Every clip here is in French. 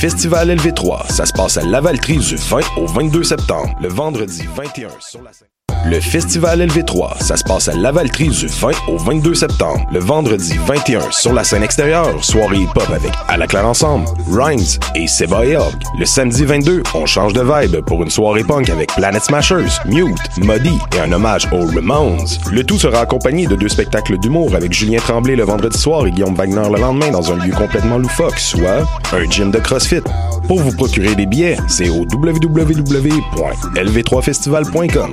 Festival LV3, ça se passe à Lavaltrie du 20 au 22 septembre, le vendredi 21 sur la. Le Festival LV3, ça se passe à Lavaltrie du 20 au 22 septembre, le vendredi 21 sur la scène extérieure, soirée hip-hop avec À la Claire Ensemble, Rhymes et Seba et Hog. Le samedi 22, on change de vibe pour une soirée punk avec Planet Smashers, Mute, Muddy et un hommage aux Ramones. Le tout sera accompagné de deux spectacles d'humour avec Julien Tremblay le vendredi soir et Guillaume Wagner le lendemain dans un lieu complètement loufoque, soit un gym de CrossFit. Pour vous procurer des billets, c'est au www.lv3festival.com.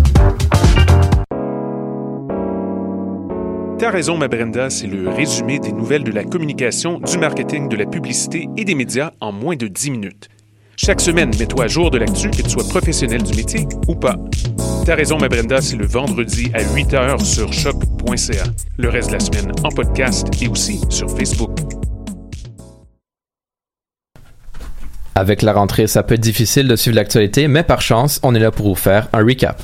T'as raison, ma Brenda, c'est le résumé des nouvelles de la communication, du marketing, de la publicité et des médias en moins de 10 minutes. Chaque semaine, mets-toi à jour de l'actu, que tu sois professionnel du métier ou pas. T'as raison, ma Brenda, c'est le vendredi à 8 h sur choc.ca. Le reste de la semaine en podcast et aussi sur Facebook. Avec la rentrée, ça peut être difficile de suivre l'actualité, mais par chance, on est là pour vous faire un recap.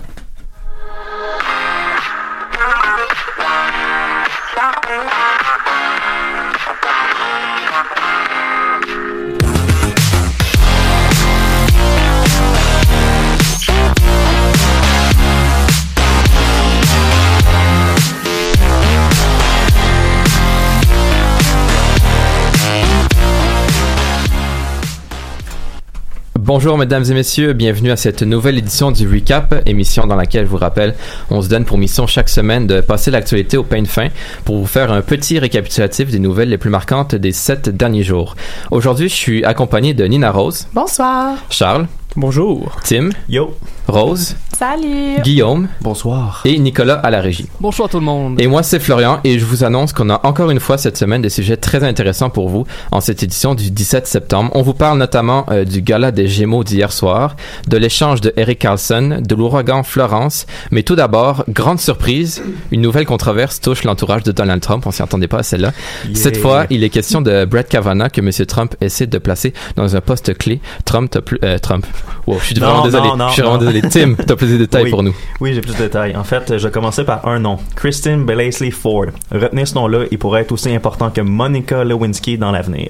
Bonjour mesdames et messieurs, bienvenue à cette nouvelle édition du Recap, émission dans laquelle, je vous rappelle, on se donne pour mission chaque semaine de passer l'actualité au pain de fin pour vous faire un petit récapitulatif des nouvelles les plus marquantes des sept derniers jours. Aujourd'hui, je suis accompagné de Nina Rose. Bonsoir. Charles. Bonjour. Tim. Yo. Rose. Salut. Guillaume. Bonsoir. Et Nicolas à la régie. Bonsoir tout le monde. Et moi, c'est Florian et je vous annonce qu'on a encore une fois cette semaine des sujets très intéressants pour vous en cette édition du 17 septembre. On vous parle notamment euh, du gala des Gémeaux d'hier soir, de l'échange de Eric Carlson, de l'ouragan Florence. Mais tout d'abord, grande surprise, une nouvelle controverse touche l'entourage de Donald Trump. On s'y attendait pas à celle-là. Yeah. Cette fois, il est question de Brett Kavanaugh que M. Trump essaie de placer dans un poste clé. Trump, euh, Trump. Wow, je suis Non, vraiment désolé. non, non, je suis vraiment désolé. Tim, t'as plus de détails Oui. pour nous. Oui, j'ai plus de détails. En fait, je vais commencer par un nom. Kristen Blasey Ford. Retenez ce nom-là, il pourrait être aussi important que Monica Lewinsky dans l'avenir.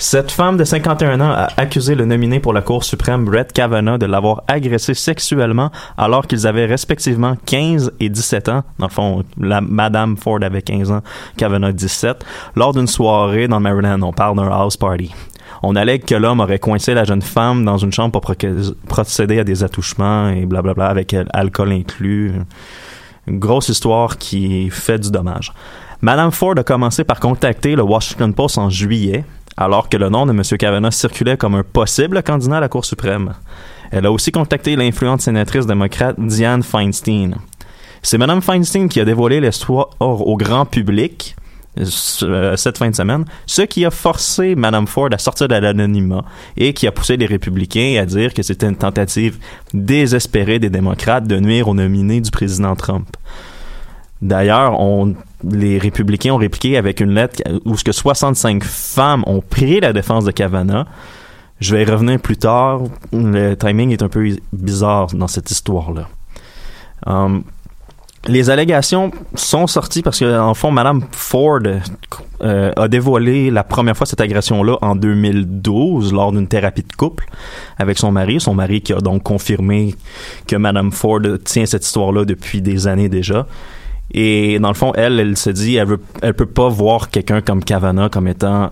Cette femme de 51 ans a accusé le nominé pour la Cour suprême Brett Kavanaugh de l'avoir agressé sexuellement alors qu'ils avaient respectivement 15 et 17 ans. Dans le fond, la Madame Ford avait 15 ans, Kavanaugh 17, lors d'une soirée dans le Maryland. On parle d'un house party. On allègue que l'homme aurait coincé la jeune femme dans une chambre pour proc- procéder à des attouchements et blablabla avec euh, alcool inclus. Une grosse histoire qui fait du dommage. Madame Ford a commencé par contacter le Washington Post en juillet, alors que le nom de M. Kavanaugh circulait comme un possible candidat à la Cour suprême. Elle a aussi contacté l'influente sénatrice démocrate Dianne Feinstein. C'est Mme Feinstein qui a dévoilé l'histoire au grand public cette fin de semaine, ce qui a forcé Mme Ford à sortir de l'anonymat et qui a poussé les républicains à dire que c'était une tentative désespérée des démocrates de nuire aux nominés du président Trump. D'ailleurs, les républicains ont répliqué avec une lettre où ce que 65 femmes ont pris la défense de Kavanaugh. Je vais y revenir plus tard. Le timing est un peu bizarre dans cette histoire-là. Um, les allégations sont sorties parce que, en fond, Madame Ford euh, a dévoilé la première fois cette agression-là en 2012 lors d'une thérapie de couple avec son mari. Son mari qui a donc confirmé que Madame Ford tient cette histoire-là depuis des années déjà. Et dans le fond, elle, elle se dit, elle veut, elle peut pas voir quelqu'un comme Kavanaugh comme étant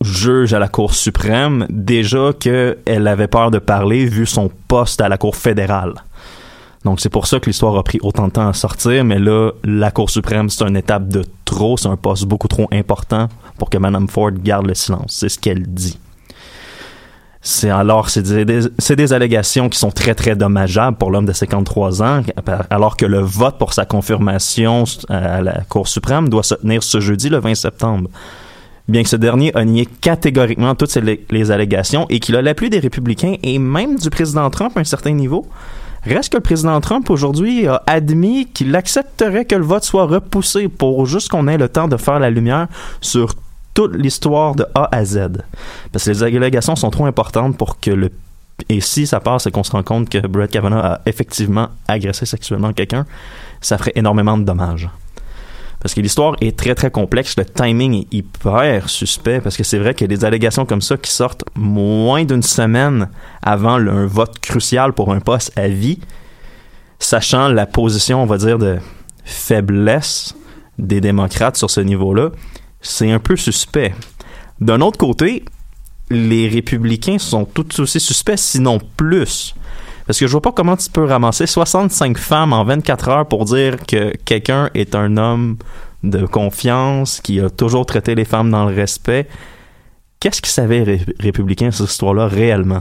juge à la Cour suprême, déjà qu'elle avait peur de parler vu son poste à la Cour fédérale. Donc c'est pour ça que l'histoire a pris autant de temps à sortir, mais là, la Cour suprême, c'est une étape de trop, c'est un poste beaucoup trop important pour que Mme Ford garde le silence. C'est ce qu'elle dit. C'est alors, c'est des, des allégations qui sont très, très dommageables pour l'homme de 53 ans, alors que le vote pour sa confirmation à la Cour suprême doit se tenir ce jeudi, le 20 septembre. Bien que ce dernier a nié catégoriquement toutes les allégations et qu'il a l'appui des républicains et même du président Trump à un certain niveau, Reste que le président Trump aujourd'hui a admis qu'il accepterait que le vote soit repoussé pour juste qu'on ait le temps de faire la lumière sur toute l'histoire de A à Z. Parce que les allégations sont trop importantes pour que le et si ça passe et qu'on se rend compte que Brett Kavanaugh a effectivement agressé sexuellement quelqu'un, ça ferait énormément de dommages. Parce que l'histoire est très très complexe, le timing est hyper suspect, parce que c'est vrai a des allégations comme ça qui sortent moins d'une semaine avant un vote crucial pour un poste à vie, sachant la position, on va dire, de faiblesse des démocrates sur ce niveau-là, c'est un peu suspect. D'un autre côté, les républicains sont tout aussi suspects, sinon plus. Parce que je vois pas comment tu peux ramasser 65 femmes en 24 heures pour dire que quelqu'un est un homme de confiance, qui a toujours traité les femmes dans le respect. Qu'est-ce qu'ils savaient, les ré- républicains, sur cette histoire-là, réellement?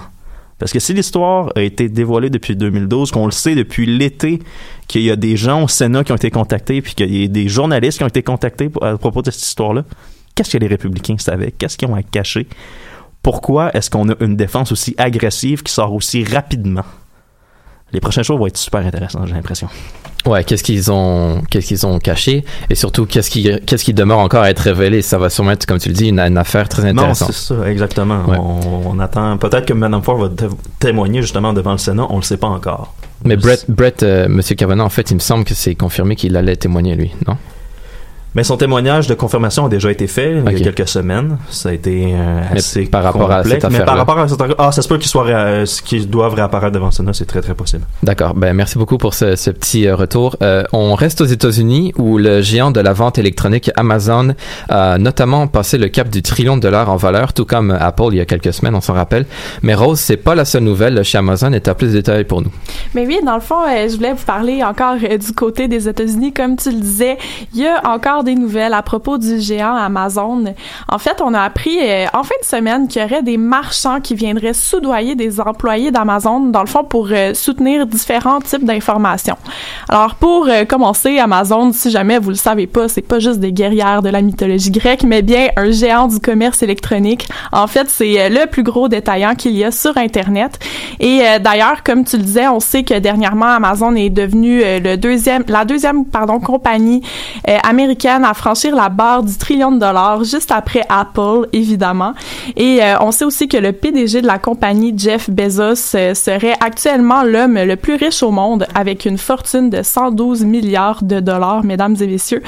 Parce que si l'histoire a été dévoilée depuis 2012, qu'on le sait depuis l'été, qu'il y a des gens au Sénat qui ont été contactés, puis qu'il y a des journalistes qui ont été contactés à propos de cette histoire-là, qu'est-ce que les républicains savaient? Qu'est-ce qu'ils ont à cacher? Pourquoi est-ce qu'on a une défense aussi agressive qui sort aussi rapidement? Les prochains jours vont être super intéressants, j'ai l'impression. Ouais, qu'est-ce qu'ils ont, qu'est-ce qu'ils ont caché? Et surtout qu'est-ce qui, qu'est-ce qui demeure encore à être révélé? Ça va sûrement être, comme tu le dis, une, une affaire très Non, intéressante. c'est ça, exactement. Ouais. On, on attend. Peut-être que Madame Ford va té- témoigner justement devant le Sénat, on le sait pas encore. Mais Brett, Brett euh, Monsieur Kavanaugh, en fait, il me semble que c'est confirmé qu'il allait témoigner lui, non? Mais son témoignage de confirmation a déjà été fait il y a quelques semaines. Ça a été euh, Mais assez par rapport à complexe. cette Mais par rapport à cette affaire- ah, ça se peut qu'ils soient réa- qu'ils doivent réapparaître devant Sénat, c'est très très possible. D'accord. Ben merci beaucoup pour ce, ce petit euh, retour. Euh, on reste aux États-Unis où le géant de la vente électronique Amazon a notamment passé le cap du trillion de dollars en valeur, tout comme Apple il y a quelques semaines, on s'en rappelle. Mais Rose, c'est pas la seule nouvelle chez Amazon. Et t'as plus de détails pour nous. Mais oui, dans le fond, euh, je voulais vous parler encore euh, du côté des États-Unis. Comme tu le disais, il y a encore des nouvelles à propos du géant Amazon. En fait, on a appris euh, en fin de semaine qu'il y aurait des marchands qui viendraient soudoyer des employés d'Amazon, dans le fond, pour euh, soutenir différents types d'informations. Alors, pour euh, commencer, Amazon, si jamais vous le savez pas, c'est pas juste des guerrières de la mythologie grecque, mais bien un géant du commerce électronique. En fait, c'est euh, le plus gros détaillant qu'il y a sur Internet. Et euh, d'ailleurs, comme tu le disais, on sait que dernièrement, Amazon est devenu euh, le deuxième, la deuxième, pardon, compagnie euh, à franchir la barre du trillion de dollars, juste après Apple, évidemment. Et euh, on sait aussi que le PDG de la compagnie, Jeff Bezos, euh, serait actuellement l'homme le plus riche au monde, avec une fortune de 112 milliards de dollars, mesdames et messieurs.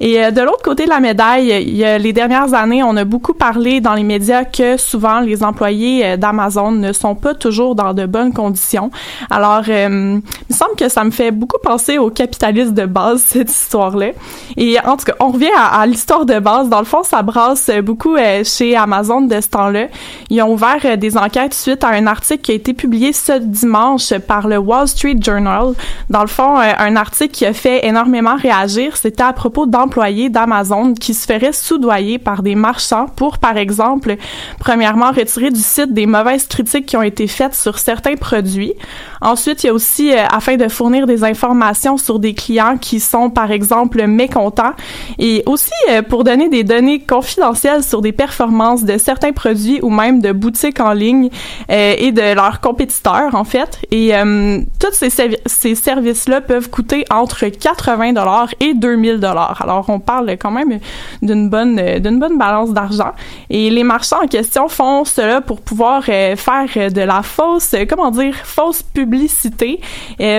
Et euh, de l'autre côté de la médaille, il y a les dernières années, on a beaucoup parlé dans les médias que souvent les employés d'Amazon ne sont pas toujours dans de bonnes conditions. Alors, il me semble que ça me fait beaucoup penser au capitalisme de base, cette histoire-là. Et en tout on revient à, à l'histoire de base. Dans le fond, ça brasse beaucoup euh, chez Amazon de ce temps-là. Ils ont ouvert euh, des enquêtes suite à un article qui a été publié ce dimanche par le Wall Street Journal. Dans le fond, euh, un article qui a fait énormément réagir, c'était à propos d'employés d'Amazon qui se feraient soudoyer par des marchands pour, par exemple, premièrement, retirer du site des mauvaises critiques qui ont été faites sur certains produits. Ensuite, il y a aussi, euh, afin de fournir des informations sur des clients qui sont, par exemple, mécontents, et aussi euh, pour donner des données confidentielles sur des performances de certains produits ou même de boutiques en ligne euh, et de leurs compétiteurs, en fait. Et euh, tous ces, ces services-là peuvent coûter entre 80 dollars et 2000 dollars. Alors, on parle quand même d'une bonne d'une bonne balance d'argent. Et les marchands en question font cela pour pouvoir faire de la fausse, comment dire, fausse publicité,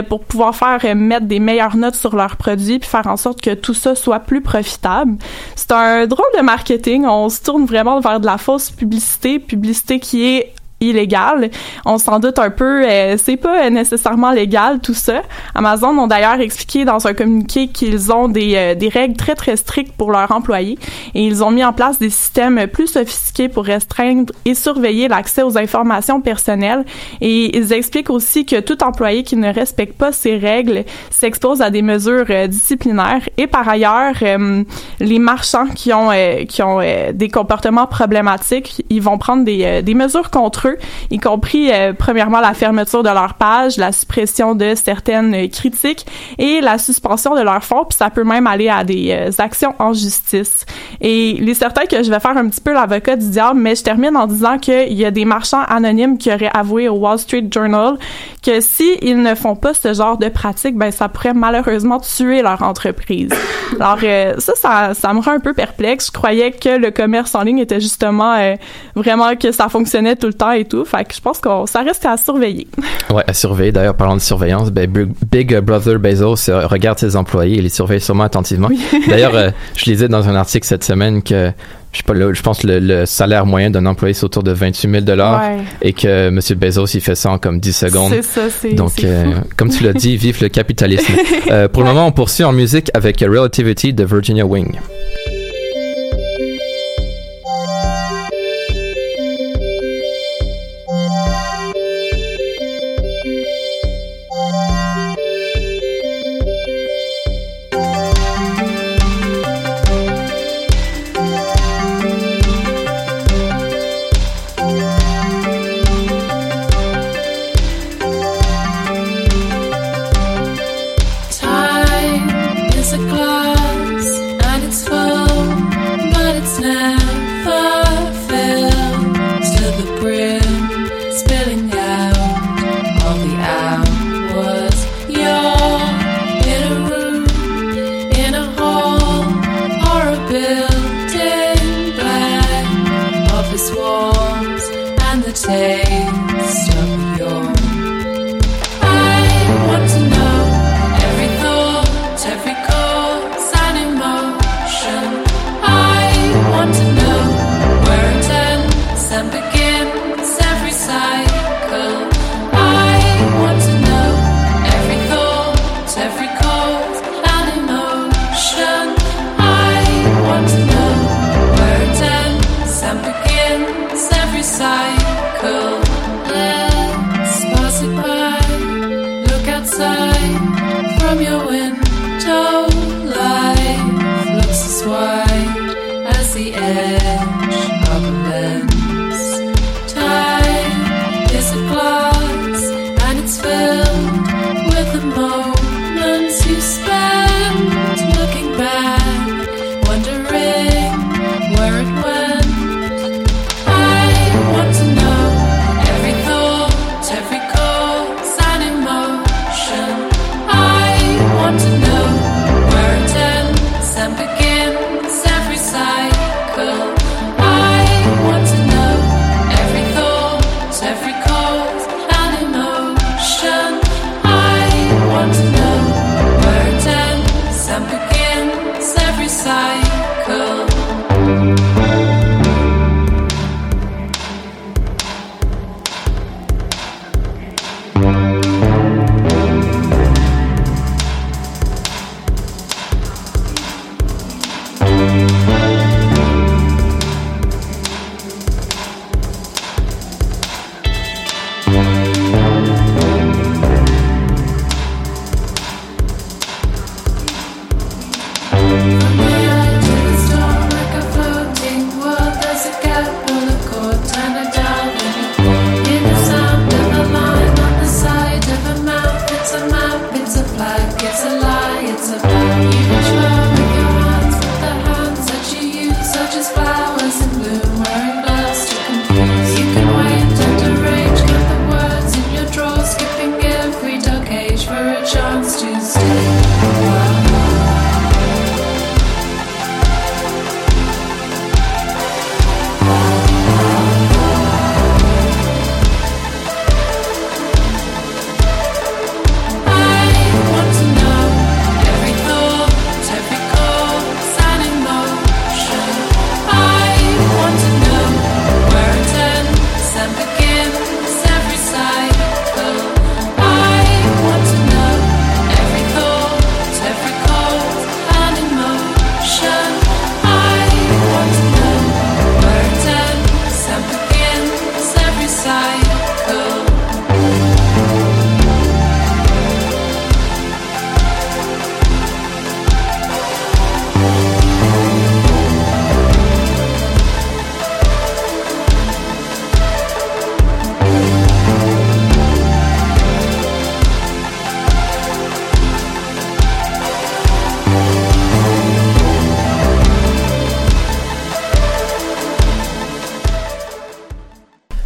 pour pouvoir faire mettre des meilleures notes sur leurs produits puis faire en sorte que tout ça soit plus profitable. C'est un drôle de marketing. On se tourne vraiment vers de la fausse publicité, publicité qui est illégale. On s'en doute un peu, euh, c'est pas euh, nécessairement légal tout ça. Amazon ont d'ailleurs expliqué dans un communiqué qu'ils ont des, euh, des règles très très strictes pour leurs employés et ils ont mis en place des systèmes plus sophistiqués pour restreindre et surveiller l'accès aux informations personnelles et ils expliquent aussi que tout employé qui ne respecte pas ces règles s'expose à des mesures euh, disciplinaires et par ailleurs euh, les marchands qui ont qui ont des comportements problématiques, ils vont prendre des, des mesures contre eux y compris euh, premièrement la fermeture de leur page, la suppression de certaines euh, critiques et la suspension de leur fonds, puis ça peut même aller à des euh, actions en justice. Et il est certain que je vais faire un petit peu l'avocat du diable, mais je termine en disant qu'il y a des marchands anonymes qui auraient avoué au Wall Street Journal que si ils ne font pas ce genre de pratique, ben ça pourrait malheureusement tuer leur entreprise. Alors ça, ça, ça me rend un peu perplexe. Je croyais que le commerce en ligne était justement vraiment que ça fonctionnait tout le temps et tout. Fait que je pense que ça reste à surveiller. Ouais, à surveiller. D'ailleurs, parlant de surveillance, ben, Big Brother Bezos euh, regarde ses employés et les surveille sûrement attentivement. D'ailleurs, euh, je lisais dans un article cette semaine que je sais pas, je pense le, le salaire moyen d'un employé c'est autour de 28 000 dollars et que M. Bezos il fait ça en comme 10 secondes. C'est ça, c'est Donc, euh, comme tu l'as dit, vive le capitalisme. pour le moment, on poursuit en musique avec Relativity de Virginia Wing.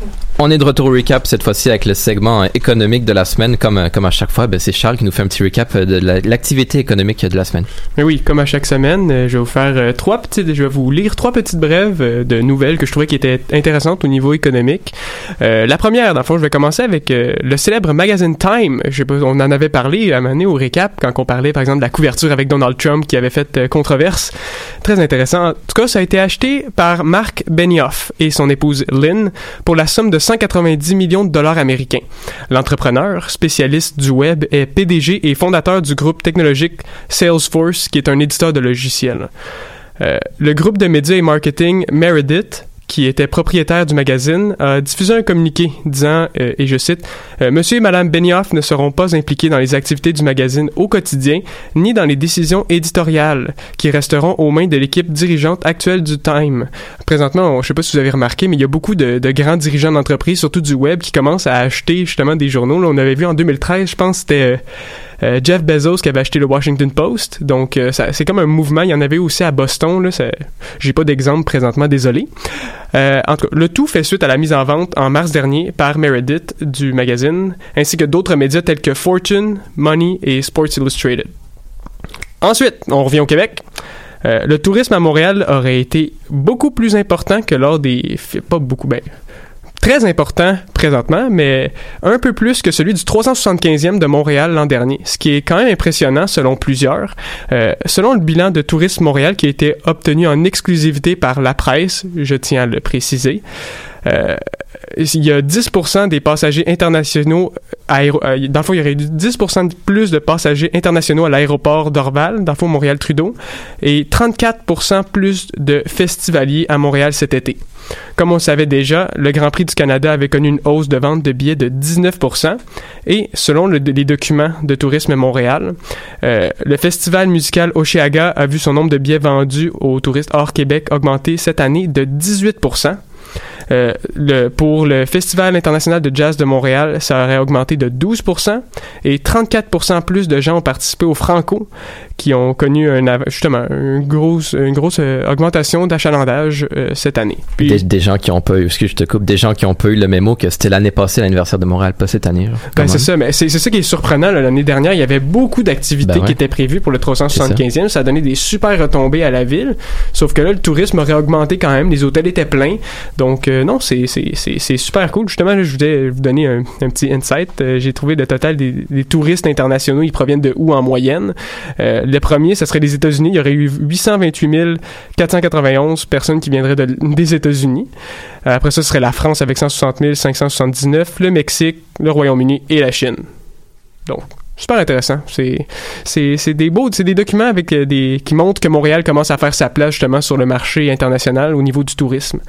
Спасибо. On est de retour au recap cette fois-ci avec le segment économique de la semaine. Comme, comme à chaque fois, ben, c'est Charles qui nous fait un petit recap de l'activité économique de la semaine. Oui, comme à chaque semaine, je vais vous faire trois petites, je vais vous lire trois petites brèves de nouvelles que je trouvais qui étaient intéressantes au niveau économique. la première, dans le fond, je vais commencer avec le célèbre magazine Time. Je on en avait parlé à un au récap quand on parlait par exemple de la couverture avec Donald Trump qui avait fait controverse. Très intéressant. En tout cas, ça a été acheté par Mark Benioff et son épouse Lynn pour la somme de 190 millions de dollars américains. L'entrepreneur, spécialiste du web, est PDG et fondateur du groupe technologique Salesforce, qui est un éditeur de logiciels. Euh, le groupe de médias et marketing Meredith qui était propriétaire du magazine, a diffusé un communiqué disant, euh, et je cite, euh, Monsieur et Madame Benioff ne seront pas impliqués dans les activités du magazine au quotidien, ni dans les décisions éditoriales, qui resteront aux mains de l'équipe dirigeante actuelle du Time. Présentement, je ne sais pas si vous avez remarqué, mais il y a beaucoup de, grands dirigeants d'entreprise, surtout du web, qui commencent à acheter justement des journaux. Là, on avait vu en 2013, je pense, c'était... Euh, Jeff Bezos qui avait acheté le Washington Post. Donc, euh, c'est comme un mouvement. Il y en avait aussi à Boston. J'ai pas d'exemple présentement, désolé. Euh, en tout cas, le tout fait suite à la mise en vente en mars dernier par Meredith du magazine, ainsi que d'autres médias tels que Fortune, Money et Sports Illustrated. Ensuite, on revient au Québec. le tourisme à Montréal aurait été beaucoup plus important que lors des... Pas beaucoup, ben, très important présentement, mais un peu plus que celui du 375e de Montréal l'an dernier, ce qui est quand même impressionnant selon plusieurs. Euh, selon le bilan de Tourisme Montréal qui a été obtenu en exclusivité par la presse, je tiens à le préciser, euh, il y a 10% des passagers internationaux aéro euh, le il y aurait eu 10% de plus de passagers internationaux à l'aéroport d'Orval, dans le fond, Montréal-Trudeau, et 34% plus de festivaliers à Montréal cet été. Comme on savait déjà, le Grand Prix du Canada avait connu une hausse de vente de billets de 19%, et selon les documents de Tourisme Montréal, euh, le festival musical Oceaga a vu son nombre de billets vendus aux touristes hors Québec augmenter cette année de 18%. Euh, le, pour le Festival international de jazz de Montréal, ça aurait augmenté de 12% et 34% plus de gens ont participé au Franco, qui ont connu un, justement une grosse, une grosse euh, augmentation d'achalandage euh, cette année. des, gens qui ont pas eu, excuse je te coupe, des gens qui ont pas eu le mémo que c'était l'année passée l'anniversaire de Montréal, pas cette année. Ben, c'est ça, mais c'est ça qui est surprenant. L'année dernière, il y avait beaucoup d'activités ben qui étaient prévues pour le 375e. Ça. a donné des super retombées à la ville. Sauf que là, le tourisme aurait augmenté quand même. Les hôtels étaient pleins. Donc, euh, non, c'est super cool. Justement, je voulais vous donner un, petit insight. J'ai trouvé le total des, touristes internationaux. Ils proviennent de où en moyenne? le premier, ce serait les États-Unis. Il y aurait eu 828 491 personnes qui viendraient des États-Unis. Euh, après ça, ce serait la France avec 160 579, le Mexique, le Royaume-Uni et la Chine. Donc, super intéressant. C'est, des beaux, c'est des documents avec euh, qui montrent que Montréal commence à faire sa place justement sur le marché international au niveau du tourisme.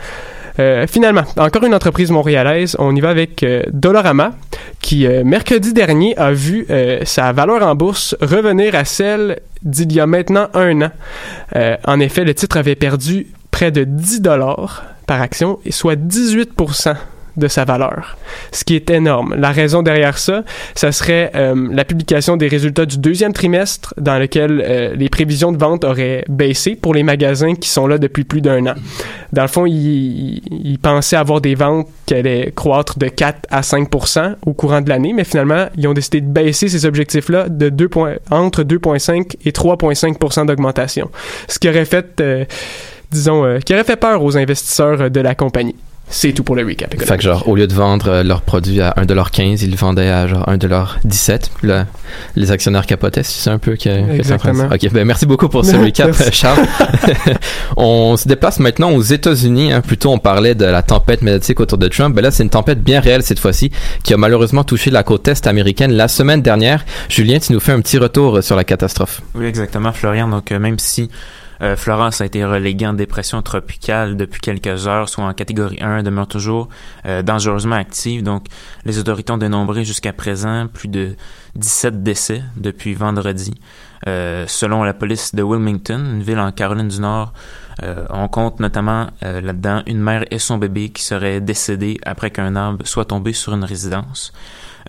Euh, finalement, encore une entreprise montréalaise, on y va avec euh, Dolorama, qui euh, mercredi dernier a vu sa valeur en bourse revenir à celle d'il y a maintenant un an. en effet, le titre avait perdu près de 10 dollars par action, soit 18 de sa valeur, ce qui est énorme. La raison derrière ça, ça serait euh, la publication des résultats du deuxième trimestre dans lequel euh, les prévisions de vente auraient baissé pour les magasins qui sont là depuis plus d'un an. Dans le fond, ils, pensaient avoir des ventes qui allaient croître de 4 à 5% au courant de l'année, mais finalement, ils ont décidé de baisser ces objectifs-là de 2 entre 2,5 et 3,5% d'augmentation, ce qui aurait fait, euh, disons, qui aurait fait peur aux investisseurs de la compagnie. C'est tout pour le recap. Fait que genre, au lieu de vendre euh, leurs produits à 1,15$, ils le vendaient à genre 1,17$. Là, les actionnaires capotaient, c'est un peu que, Exactement. Ok, ben merci beaucoup pour ce recap, Charles. on se déplace maintenant aux États-Unis. Hein. Plutôt, on parlait de la tempête médiatique autour de Trump. Ben là, c'est une tempête bien réelle cette fois-ci, qui a malheureusement touché la côte est américaine la semaine dernière. Julien, tu nous fais un petit retour sur la catastrophe. Oui, exactement, Florian. Donc, euh, même si euh, Florence a été reléguée en dépression tropicale depuis quelques heures, soit en catégorie 1, demeure toujours euh, dangereusement active. Donc, les autorités ont dénombré jusqu'à présent plus de 17 décès depuis vendredi. Euh, selon la police de Wilmington, une ville en Caroline du Nord, on compte notamment là-dedans une mère et son bébé qui seraient décédés après qu'un arbre soit tombé sur une résidence.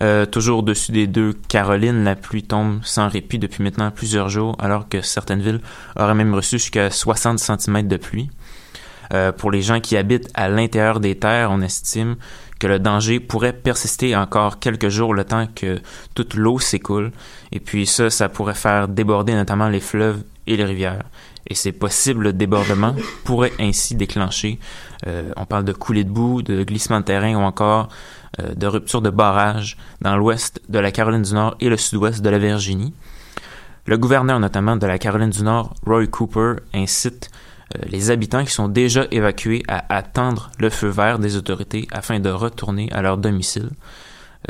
Euh, toujours au-dessus des deux Carolines, la pluie tombe sans répit depuis maintenant plusieurs jours, alors que certaines villes auraient même reçu jusqu'à 60 cm de pluie. Euh, pour les gens qui habitent à l'intérieur des terres, on estime que le danger pourrait persister encore quelques jours le temps que toute l'eau s'écoule. Et puis ça, ça pourrait faire déborder notamment les fleuves et les rivières. Et ces possibles débordements pourraient ainsi déclencher, euh, on parle de coulées de boue, de glissement de terrain ou encore de rupture de barrage dans l'ouest de la Caroline du Nord et le sud-ouest de la Virginie. Le gouverneur notamment de la Caroline du Nord, Roy Cooper, incite euh, les habitants qui sont déjà évacués à attendre le feu vert des autorités afin de retourner à leur domicile.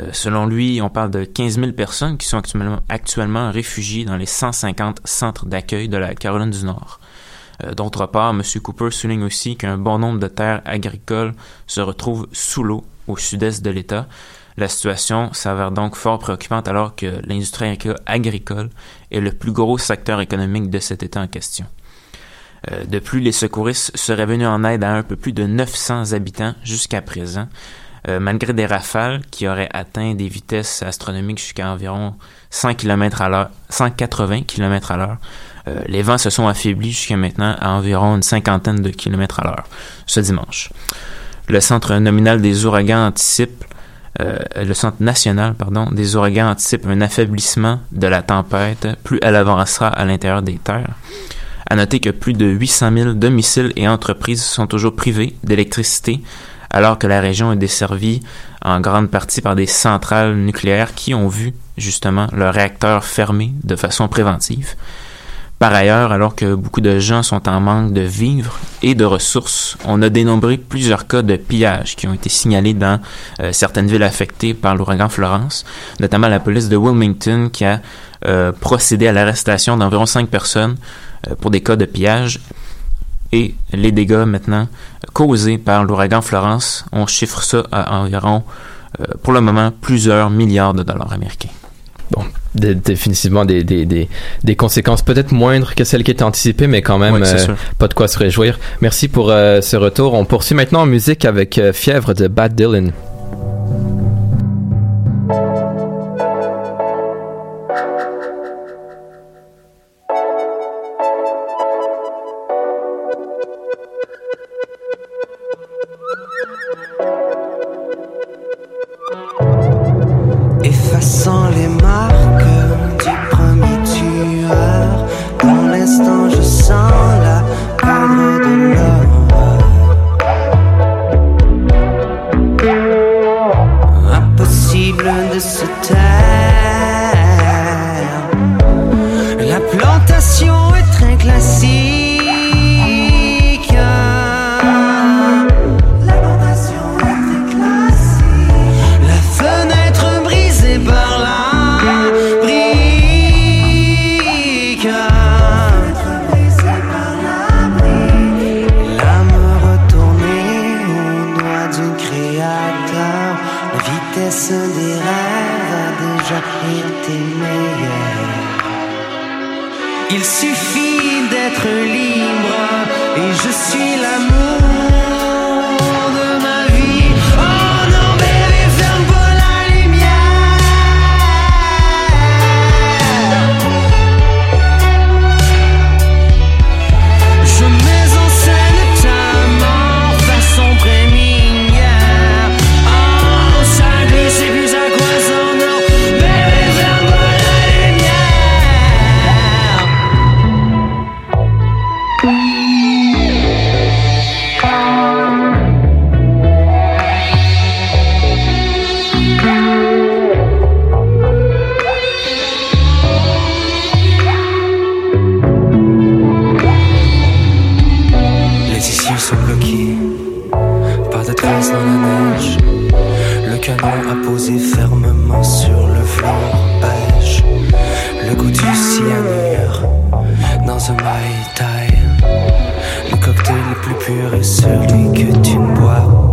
Euh, selon lui, on parle de 15 000 personnes qui sont actuellement, réfugiées dans les 150 centres d'accueil de la Caroline du Nord. Euh, d'autre part, M. Cooper souligne aussi qu'un bon nombre de terres agricoles se retrouvent sous l'eau au sud-est de l'État. La situation s'avère donc fort préoccupante alors que l'industrie agricole est le plus gros secteur économique de cet État en question. Euh, de plus, les secouristes seraient venus en aide à un peu plus de 900 habitants jusqu'à présent, euh, malgré des rafales qui auraient atteint des vitesses astronomiques jusqu'à environ 100 km à l'heure, 180 km à. Euh, les vents se sont affaiblis jusqu'à maintenant à environ une cinquantaine de km à l'heure ce dimanche. Le centre nominal des ouragans anticipe le centre national pardon, des ouragans anticipe un affaiblissement de la tempête plus elle avancera à l'intérieur des terres. À noter que plus de 800 000 domiciles et entreprises sont toujours privés d'électricité, alors que la région est desservie en grande partie par des centrales nucléaires qui ont vu justement leurs réacteurs fermés de façon préventive. Par ailleurs, alors que beaucoup de gens sont en manque de vivres et de ressources, on a dénombré plusieurs cas de pillage qui ont été signalés dans euh, certaines villes affectées par l'ouragan Florence, notamment la police de Wilmington qui a euh, procédé à l'arrestation d'environ cinq personnes euh, pour des cas de pillage. Et les dégâts maintenant causés par l'ouragan Florence, on chiffre ça à environ, pour le moment, plusieurs milliards de dollars américains. Bon, définitivement des, des, des, des conséquences peut-être moindres que celles qui étaient anticipées, mais quand même euh, pas de quoi se réjouir. Merci pour euh, ce retour. On poursuit maintenant en musique avec euh, Fièvre de Bad Dylan. Oh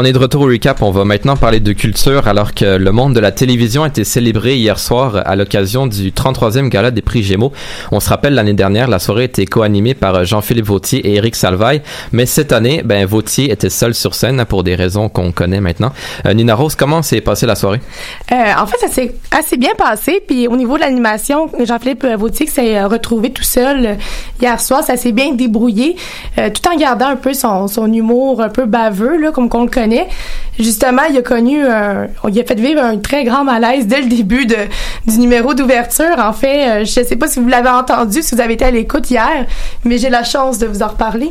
On est de retour au recap. On va maintenant parler de culture alors que le monde de la télévision a été célébré hier soir à l'occasion du 33e gala des prix Gémeaux. On se rappelle l'année dernière, la soirée était co-animée par Jean-Philippe Vautier et Éric Salvaille, mais cette année, ben Vautier était seul sur scène pour des raisons qu'on connaît maintenant. Euh, Nina Rose, comment s'est passée la soirée? Euh, en fait, ça s'est assez bien passé. Puis au niveau de l'animation, Jean-Philippe Vautier s'est retrouvé tout seul hier soir, ça s'est bien débrouillé, euh, tout en gardant un peu son, son humour un peu baveux, là, comme qu'on le connaît. Justement, il a connu, un, il a fait vivre un très grand malaise dès le début de, du numéro d'ouverture. En fait, euh, je sais pas si vous l'avez entendu, si vous avez été à l'écoute hier, mais j'ai la chance de vous en reparler.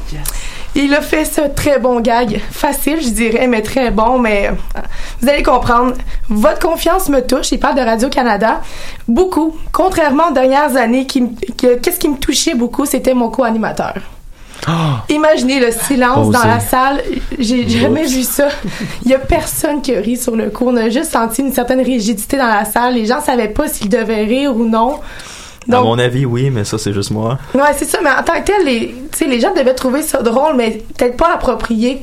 Il a fait ce très bon gag, facile, je dirais, mais très bon, mais euh, vous allez comprendre. Votre confiance me touche. Il parle de Radio-Canada. Beaucoup. Contrairement aux dernières années, qu'est-ce qui me touchait beaucoup, c'était mon co-animateur. Imaginez le silence dans la salle. J'ai jamais vu ça. Il y a personne qui a ri sur le coup. On a juste senti une certaine rigidité dans la salle. Les gens savaient pas s'ils devaient rire ou non. À Donc, mon avis, oui, mais ça, c'est juste moi. Ouais, c'est ça, mais en tant que tel, les, les gens devaient trouver ça drôle, mais peut-être pas approprié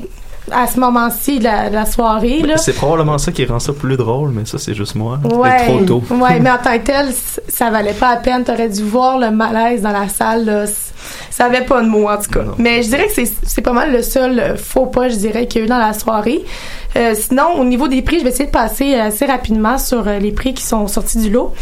à ce moment-ci de la, soirée, là. C'est probablement ça qui rend ça plus drôle, mais ça, c'est juste moi. Ouais, trop tôt. ouais, mais en tant que tel, ça valait pas la peine. T'aurais dû voir le malaise dans la salle, là. Ça avait pas de mots, en tout cas. Non. Mais je dirais que c'est- c'est pas mal le seul euh, faux pas, je dirais, qu'il y a eu dans la soirée. Euh, sinon, au niveau des prix, je vais essayer de passer assez rapidement sur euh, les prix qui sont sortis du lot.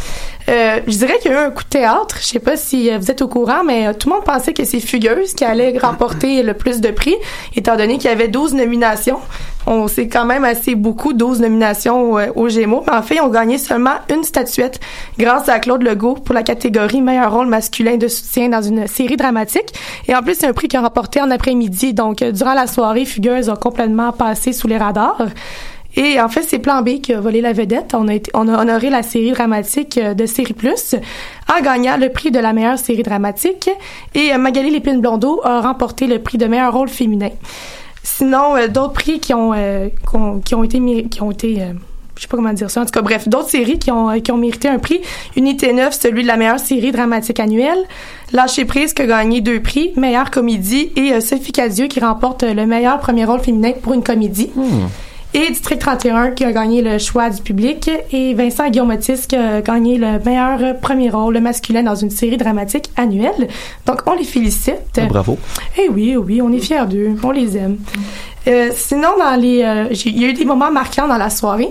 Euh, je dirais qu'il y a eu un coup de théâtre. Je sais pas si euh, vous êtes au courant, mais tout le monde pensait que c'est Fugueuse qui allait remporter le plus de prix, étant donné qu'il y avait 12 nominations. On sait quand même assez beaucoup, 12 nominations euh, aux Gémeaux. Mais en fait, ils ont gagné seulement une statuette grâce à Claude Legault pour la catégorie meilleur rôle masculin de soutien dans une série dramatique. Et en plus, c'est un prix qu'ils ont remporté en après-midi. Donc, euh, durant la soirée, Fugueuse a complètement passé sous les radars. Et en fait, c'est Plan B qui a volé la vedette. On a, a honoré la série dramatique euh, de Série Plus en gagnant le prix de la meilleure série dramatique. Et euh, Magali Lépine Blondeau a remporté le prix de meilleur rôle féminin. Sinon, d'autres prix qui ont, euh, qu'on- qui ont été qui ont été je sais pas comment dire ça. En tout cas, bref, d'autres séries qui ont, euh, qui ont mérité un prix. Unité 9, celui de la meilleure série dramatique annuelle. Lâcher prise qui a gagné deux prix, meilleure comédie. Et euh, Sophie Cadieux qui remporte euh, le meilleur premier rôle féminin pour une comédie. Et District 31 qui a gagné le choix du public. Et Vincent Guillaume-Otis qui a gagné le meilleur premier rôle masculin dans une série dramatique annuelle. Donc, on les félicite. Ah, Bravo. Eh oui, oui, on est fiers d'eux, on les aime. Euh, sinon, dans les, euh, il y a eu des moments marquants dans la soirée.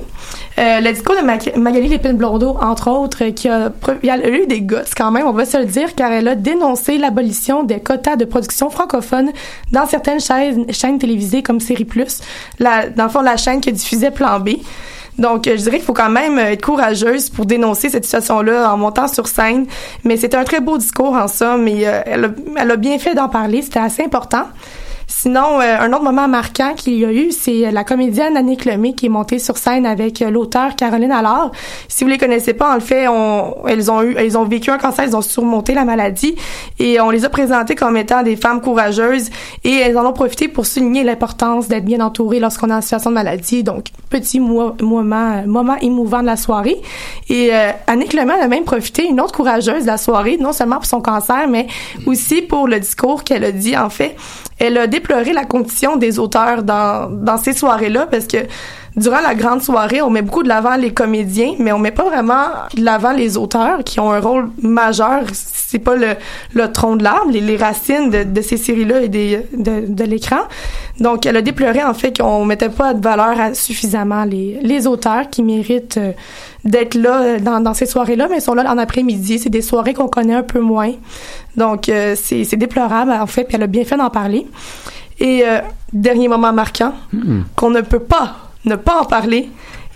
Euh, le discours de Mag- Magali Lépine Blondeau, entre autres, qui a, a eu des gosses quand même, on va se le dire, car elle a dénoncé l'abolition des quotas de production francophone dans certaines chaînes, télévisées comme Série Plus, dans le fond la chaîne qui diffusait Plan B. Donc, euh, je dirais qu'il faut quand même être courageuse pour dénoncer cette situation-là en montant sur scène. Mais c'était un très beau discours en somme et euh, elle, a, elle a bien fait d'en parler. C'était assez important. Sinon, euh, un autre moment marquant qu'il y a eu, c'est euh, la comédienne Annick Lemay qui est montée sur scène avec euh, l'auteur Caroline Allard. Si vous les connaissez pas, en fait, elles ont eu, elles vécu un cancer, elles ont surmonté la maladie et on les a présentées comme étant des femmes courageuses et elles en ont profité pour souligner l'importance d'être bien entourée lorsqu'on est en situation de maladie. Donc, petit mo- moment, moment émouvant de la soirée. Et euh, Annick Lemay a même profité, une autre courageuse de la soirée, non seulement pour son cancer, mais aussi pour le discours qu'elle a dit. En fait, elle a déploré la condition des auteurs dans, dans ces soirées-là parce que durant la grande soirée, on met beaucoup de l'avant les comédiens, mais on met pas vraiment de l'avant les auteurs qui ont un rôle majeur. C'est pas le, le tronc de l'arbre, les, les racines de, de ces séries-là et des, de, de l'écran. Donc, elle a déploré en fait qu'on mettait pas de valeur à suffisamment les, les auteurs qui méritent euh, d'être là euh, dans, dans ces soirées-là, mais ils sont là en après-midi. C'est des soirées qu'on connaît un peu moins. Donc, euh, c'est déplorable en fait, puis elle a bien fait d'en parler. Et euh, dernier moment marquant, qu'on ne peut pas ne pas en parler,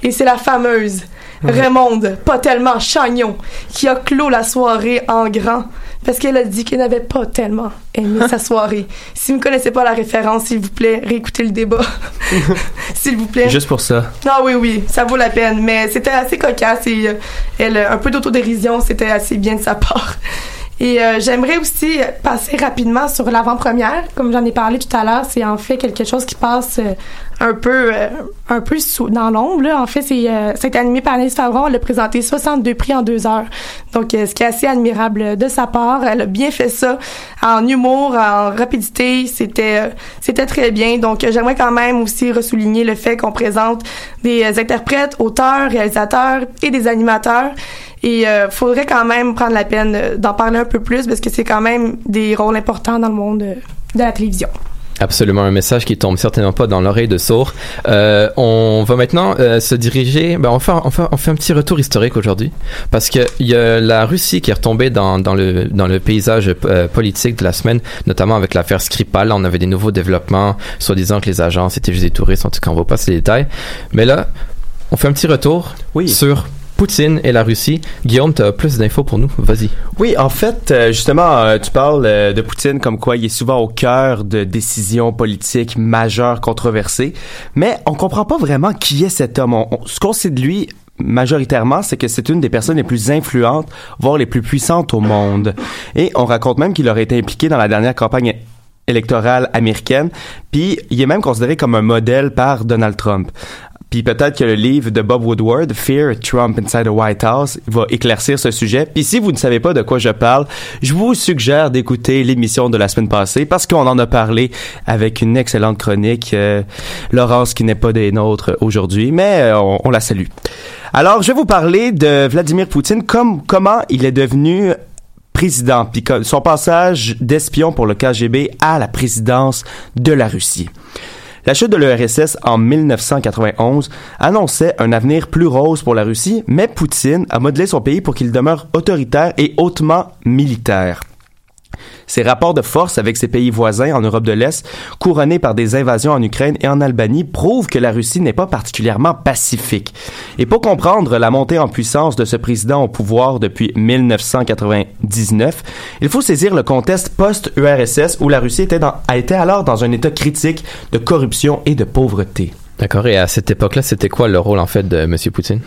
et c'est la fameuse Raymonde, pas tellement Chagnon, qui a clos la soirée en grand, parce qu'elle a dit qu'elle n'avait pas tellement aimé sa soirée. Si vous ne connaissez pas la référence, s'il vous plaît, réécoutez le débat. s'il vous plaît. Juste pour ça. Ah oui, oui, ça vaut la peine. Mais c'était assez cocasse et euh, elle, un peu d'autodérision, c'était assez bien de sa part. Et euh, j'aimerais aussi passer rapidement sur l'avant-première. Comme j'en ai parlé tout à l'heure, c'est en fait quelque chose qui passe euh, un peu euh, un peu sous, dans l'ombre. là. En fait, c'est euh, c'est animé par Anaïs Favron. Elle a présenté 62 prix en deux heures. Donc, euh, ce qui est assez admirable de sa part. Elle a bien fait ça en humour, en rapidité. C'était c'était très bien. Donc, j'aimerais quand même aussi ressouligner le fait qu'on présente des interprètes, auteurs, réalisateurs et des animateurs. Et euh, faudrait quand même prendre la peine d'en parler un peu plus parce que c'est quand même des rôles importants dans le monde de la télévision. Absolument, un message qui tombe certainement pas dans l'oreille de sourd. Euh, on va maintenant euh, se diriger. Ben on fait, on fait, on fait un petit retour historique aujourd'hui parce que il y a la Russie qui est retombée dans, dans le dans le paysage euh, politique de la semaine, notamment avec l'affaire Skripal. Là, on avait des nouveaux développements, soi-disant que les agences étaient juste des touristes. En tout cas, on va pas les détails. Mais là, on fait un petit retour Oui. sur Poutine et la Russie. Guillaume, tu as plus d'infos pour nous? Vas-y. Oui, en fait, euh, justement, euh, tu parles euh, de Poutine comme quoi il est souvent au cœur de décisions politiques majeures controversées, mais on comprend pas vraiment qui est cet homme. Ce qu'on sait de lui majoritairement, c'est que c'est une des personnes les plus influentes, voire les plus puissantes au monde. Et on raconte même qu'il aurait été impliqué dans la dernière campagne électorale américaine, puis il est même considéré comme un modèle par Donald Trump. Puis peut-être que le livre de Bob Woodward, Fear Trump Inside the White House, va éclaircir ce sujet. Puis si vous ne savez pas de quoi je parle, je vous suggère d'écouter l'émission de la semaine passée parce qu'on en a parlé avec une excellente chronique, euh, Laurence qui n'est pas des nôtres aujourd'hui, mais euh, on, la salue. Alors, je vais vous parler de Vladimir Poutine, comme comment il est devenu président, puis son passage d'espion pour le KGB à la présidence de la Russie. La chute de l'URSS en 1991 annonçait un avenir plus rose pour la Russie, mais Poutine a modelé son pays pour qu'il demeure autoritaire et hautement militaire. Ses rapports de force avec ses pays voisins en Europe de l'Est, couronnés par des invasions en Ukraine et en Albanie, prouvent que la Russie n'est pas particulièrement pacifique. Et pour comprendre la montée en puissance de ce président au pouvoir depuis 1999, il faut saisir le contexte post-URSS où la Russie était, dans- été alors dans un état critique de corruption et de pauvreté. D'accord. Et à cette époque-là, c'était quoi le rôle en fait de Monsieur Poutine?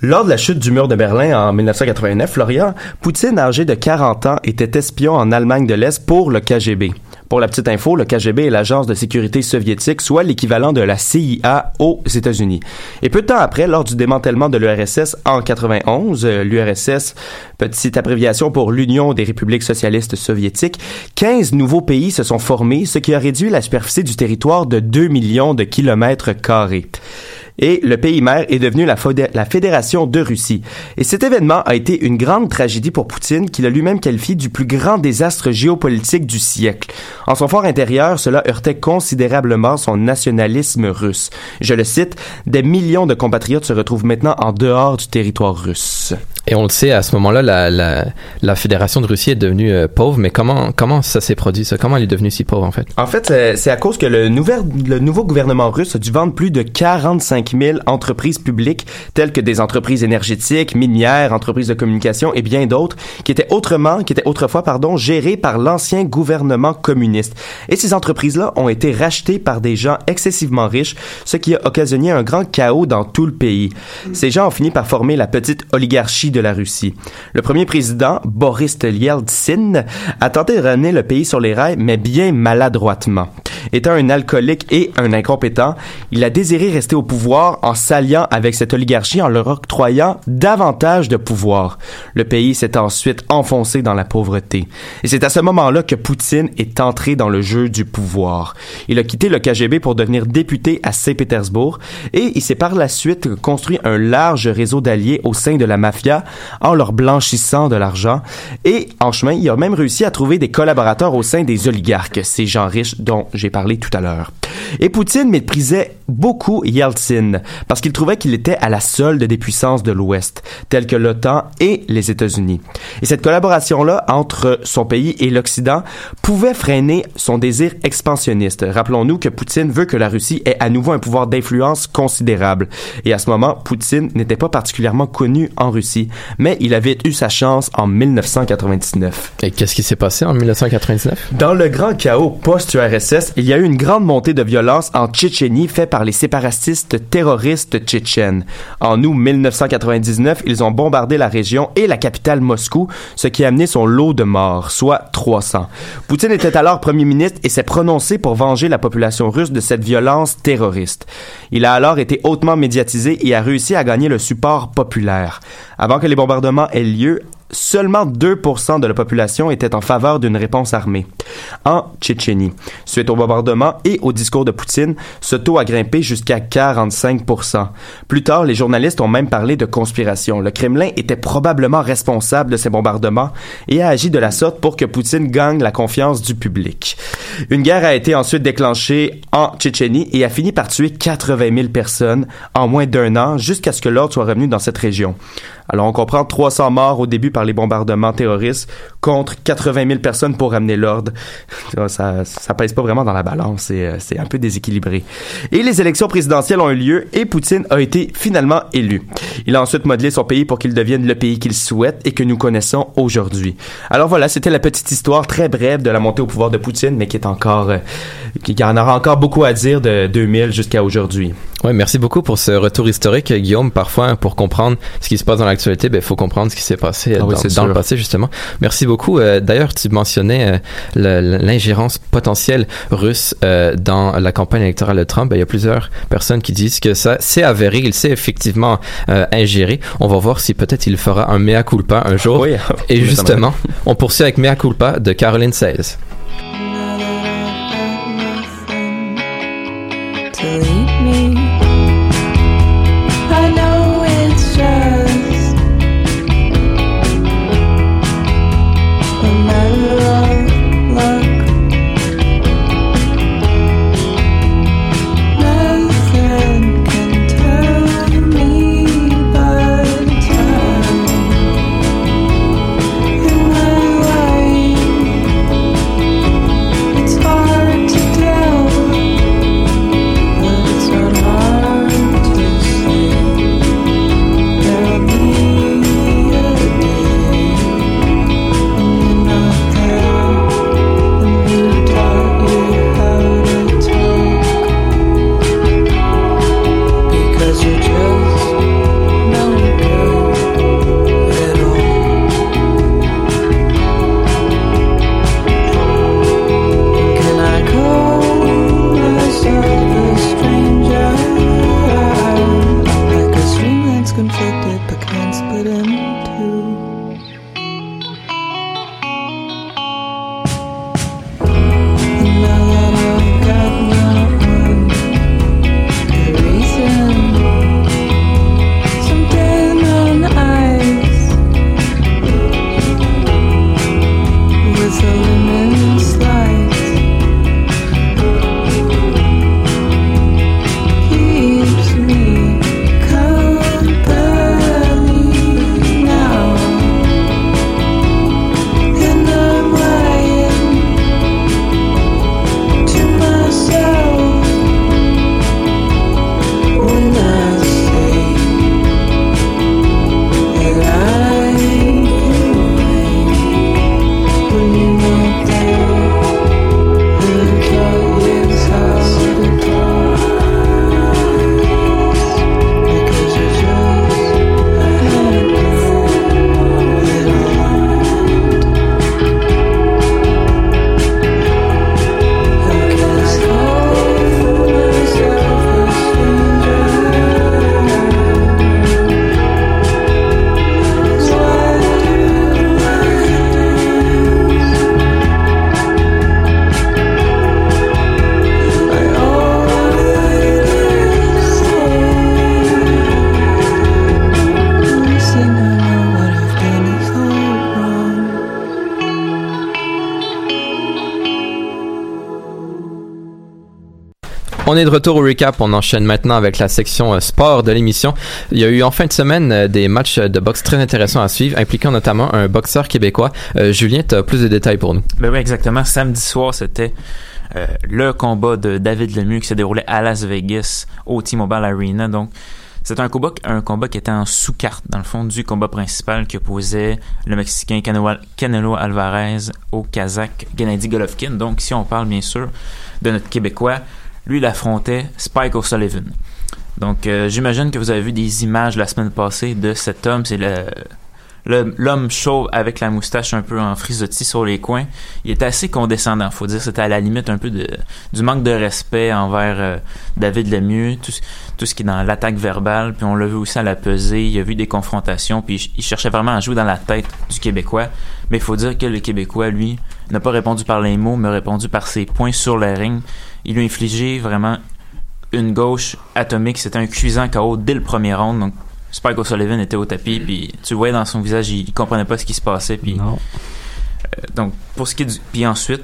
Lors de la chute du mur de Berlin en 1989, Florian, Poutine, âgé de 40 ans, était espion en Allemagne de l'Est pour le KGB. Pour la petite info, le KGB est l'agence de sécurité soviétique, soit l'équivalent de la CIA aux États-Unis. Et peu de temps après, lors du démantèlement de l'URSS en 91, euh, l'URSS, petite abréviation pour l'Union des républiques socialistes soviétiques, 15 nouveaux pays se sont formés, ce qui a réduit la superficie du territoire de 2 millions de kilomètres carrés et le pays mère est devenu la, Fédé- la Fédération de Russie. Et cet événement a été une grande tragédie pour Poutine, qu'il a lui-même qualifié du plus grand désastre géopolitique du siècle. En son fort intérieur, cela heurtait considérablement son nationalisme russe. Je le cite, des millions de compatriotes se retrouvent maintenant en dehors du territoire russe. Et on le sait, à ce moment-là, la, la, la Fédération de Russie est devenue euh, pauvre, mais comment, comment ça s'est produit, ça? Comment elle est devenue si pauvre, en fait? En fait, c'est- c'est à cause que le, nouvel- le nouveau gouvernement russe a dû vendre plus de 45 000 entreprises publiques, telles que des entreprises énergétiques, minières, entreprises de communication et bien d'autres, qui étaient autrement, qui étaient autrefois, pardon, gérées par l'ancien gouvernement communiste. Et ces entreprises-là ont été rachetées par des gens excessivement riches, ce qui a occasionné un grand chaos dans tout le pays. Ces gens ont fini par former la petite oligarchie de la Russie. Le premier président, Boris Yeltsin, a tenté de ramener le pays sur les rails, mais bien maladroitement. Étant un alcoolique et un incompétent, il a désiré rester au pouvoir en s'alliant avec cette oligarchie en leur octroyant davantage de pouvoir. Le pays s'est ensuite enfoncé dans la pauvreté. Et c'est à ce moment-là que Poutine est entré dans le jeu du pouvoir. Il a quitté le KGB pour devenir député à Saint-Pétersbourg et il s'est par la suite construit un large réseau d'alliés au sein de la mafia en leur blanchissant de l'argent. Et en chemin, il a même réussi à trouver des collaborateurs au sein des oligarques, ces gens riches dont j'ai parlé tout à l'heure. Et Poutine méprisait beaucoup Yeltsin parce qu'il trouvait qu'il était à la solde des puissances de l'Ouest, telles que l'OTAN et les États-Unis. Et cette collaboration-là entre son pays et l'Occident pouvait freiner son désir expansionniste. Rappelons-nous que Poutine veut que la Russie ait à nouveau un pouvoir d'influence considérable. Et à ce moment, Poutine n'était pas particulièrement connu en Russie, mais il avait eu sa chance en 1999. Et qu'est-ce qui s'est passé en 1999? Dans le grand chaos post-URSS, il y a eu une grande montée de violence en Tchétchénie faite par par les séparatistes terroristes tchétchènes. En août 1999, ils ont bombardé la région et la capitale Moscou, ce qui a amené son lot de morts, soit 300. Poutine était alors premier ministre et s'est prononcé pour venger la population russe de cette violence terroriste. Il a alors été hautement médiatisé et a réussi à gagner le support populaire. Avant que les bombardements aient lieu, seulement 2% de la population était en faveur d'une réponse armée. En Tchétchénie, suite au bombardement et au discours de Poutine, ce taux a grimpé jusqu'à 45%. Plus tard, les journalistes ont même parlé de conspiration. Le Kremlin était probablement responsable de ces bombardements et a agi de la sorte pour que Poutine gagne la confiance du public. Une guerre a été ensuite déclenchée en Tchétchénie et a fini par tuer 80 000 personnes en moins d'un an jusqu'à ce que l'ordre soit revenu dans cette région. Alors on comprend 300 morts au début par les bombardements terroristes contre 80 000 personnes pour ramener l'ordre. Ça, ça pèse pas vraiment dans la balance, c'est, euh, c'est un peu déséquilibré. Et les élections présidentielles ont eu lieu et Poutine a été finalement élu. Il a ensuite modelé son pays pour qu'il devienne le pays qu'il souhaite et que nous connaissons aujourd'hui. Alors voilà, c'était la petite histoire très brève de la montée au pouvoir de Poutine, mais qui est encore, euh, qui en aura encore beaucoup à dire de 2000 jusqu'à aujourd'hui. Ouais, merci beaucoup pour ce retour historique, Guillaume. Parfois, pour comprendre ce qui se passe dans l'actualité, ben, il faut comprendre ce qui s'est passé Ah oui, dans, le passé, justement. Merci beaucoup. Euh, D'ailleurs, tu mentionnais euh, l'ingérence potentielle russe euh, dans la campagne électorale de Trump. Ben, il y a plusieurs personnes qui disent que ça c'est avéré. Il s'est effectivement euh, ingéré. On va voir si peut-être il fera un mea culpa un jour. Oui, Et justement, on poursuit avec mea culpa de Caroline 16. to lead On est de retour au recap. On enchaîne maintenant avec la section euh, sport de l'émission. Il y a eu en fin de semaine euh, des matchs de boxe très intéressants à suivre, impliquant notamment un boxeur québécois. Euh, Julien, tu as plus de détails pour nous. Ben oui, exactement. Samedi soir, c'était euh, le combat de David Lemieux qui s'est déroulé à Las Vegas au T-Mobile Arena. Donc, c'est un combat, un combat qui était en sous-carte, dans le fond, du combat principal qui opposait le Mexicain Canelo Alvarez au Kazakh Gennady Golovkin. Donc, si on parle bien sûr de notre Québécois, lui, il affrontait Spike O'Sullivan. Donc, euh, j'imagine que vous avez vu des images la semaine passée de cet homme. C'est le l'homme chauve avec la moustache un peu en frisottis sur les coins. Il était assez condescendant. Faut dire, c'était à la limite un peu de, du manque de respect envers euh, David Lemieux, tout, ce- qui est dans l'attaque verbale. Puis on l'a vu aussi à la pesée. Il a vu des confrontations. Puis il, il cherchait vraiment à jouer dans la tête du Québécois. Mais il faut dire que le Québécois, lui, n'a pas répondu par les mots, mais a répondu par ses points sur le ring. Il lui a infligé vraiment une gauche atomique. C'était un cuisant KO dès le premier round. Donc, Spike O'Sullivan était au tapis, puis tu voyais dans son visage, il, il comprenait pas ce qui se passait. Puis, Non. euh, donc, pour ce qui est du. Puis ensuite,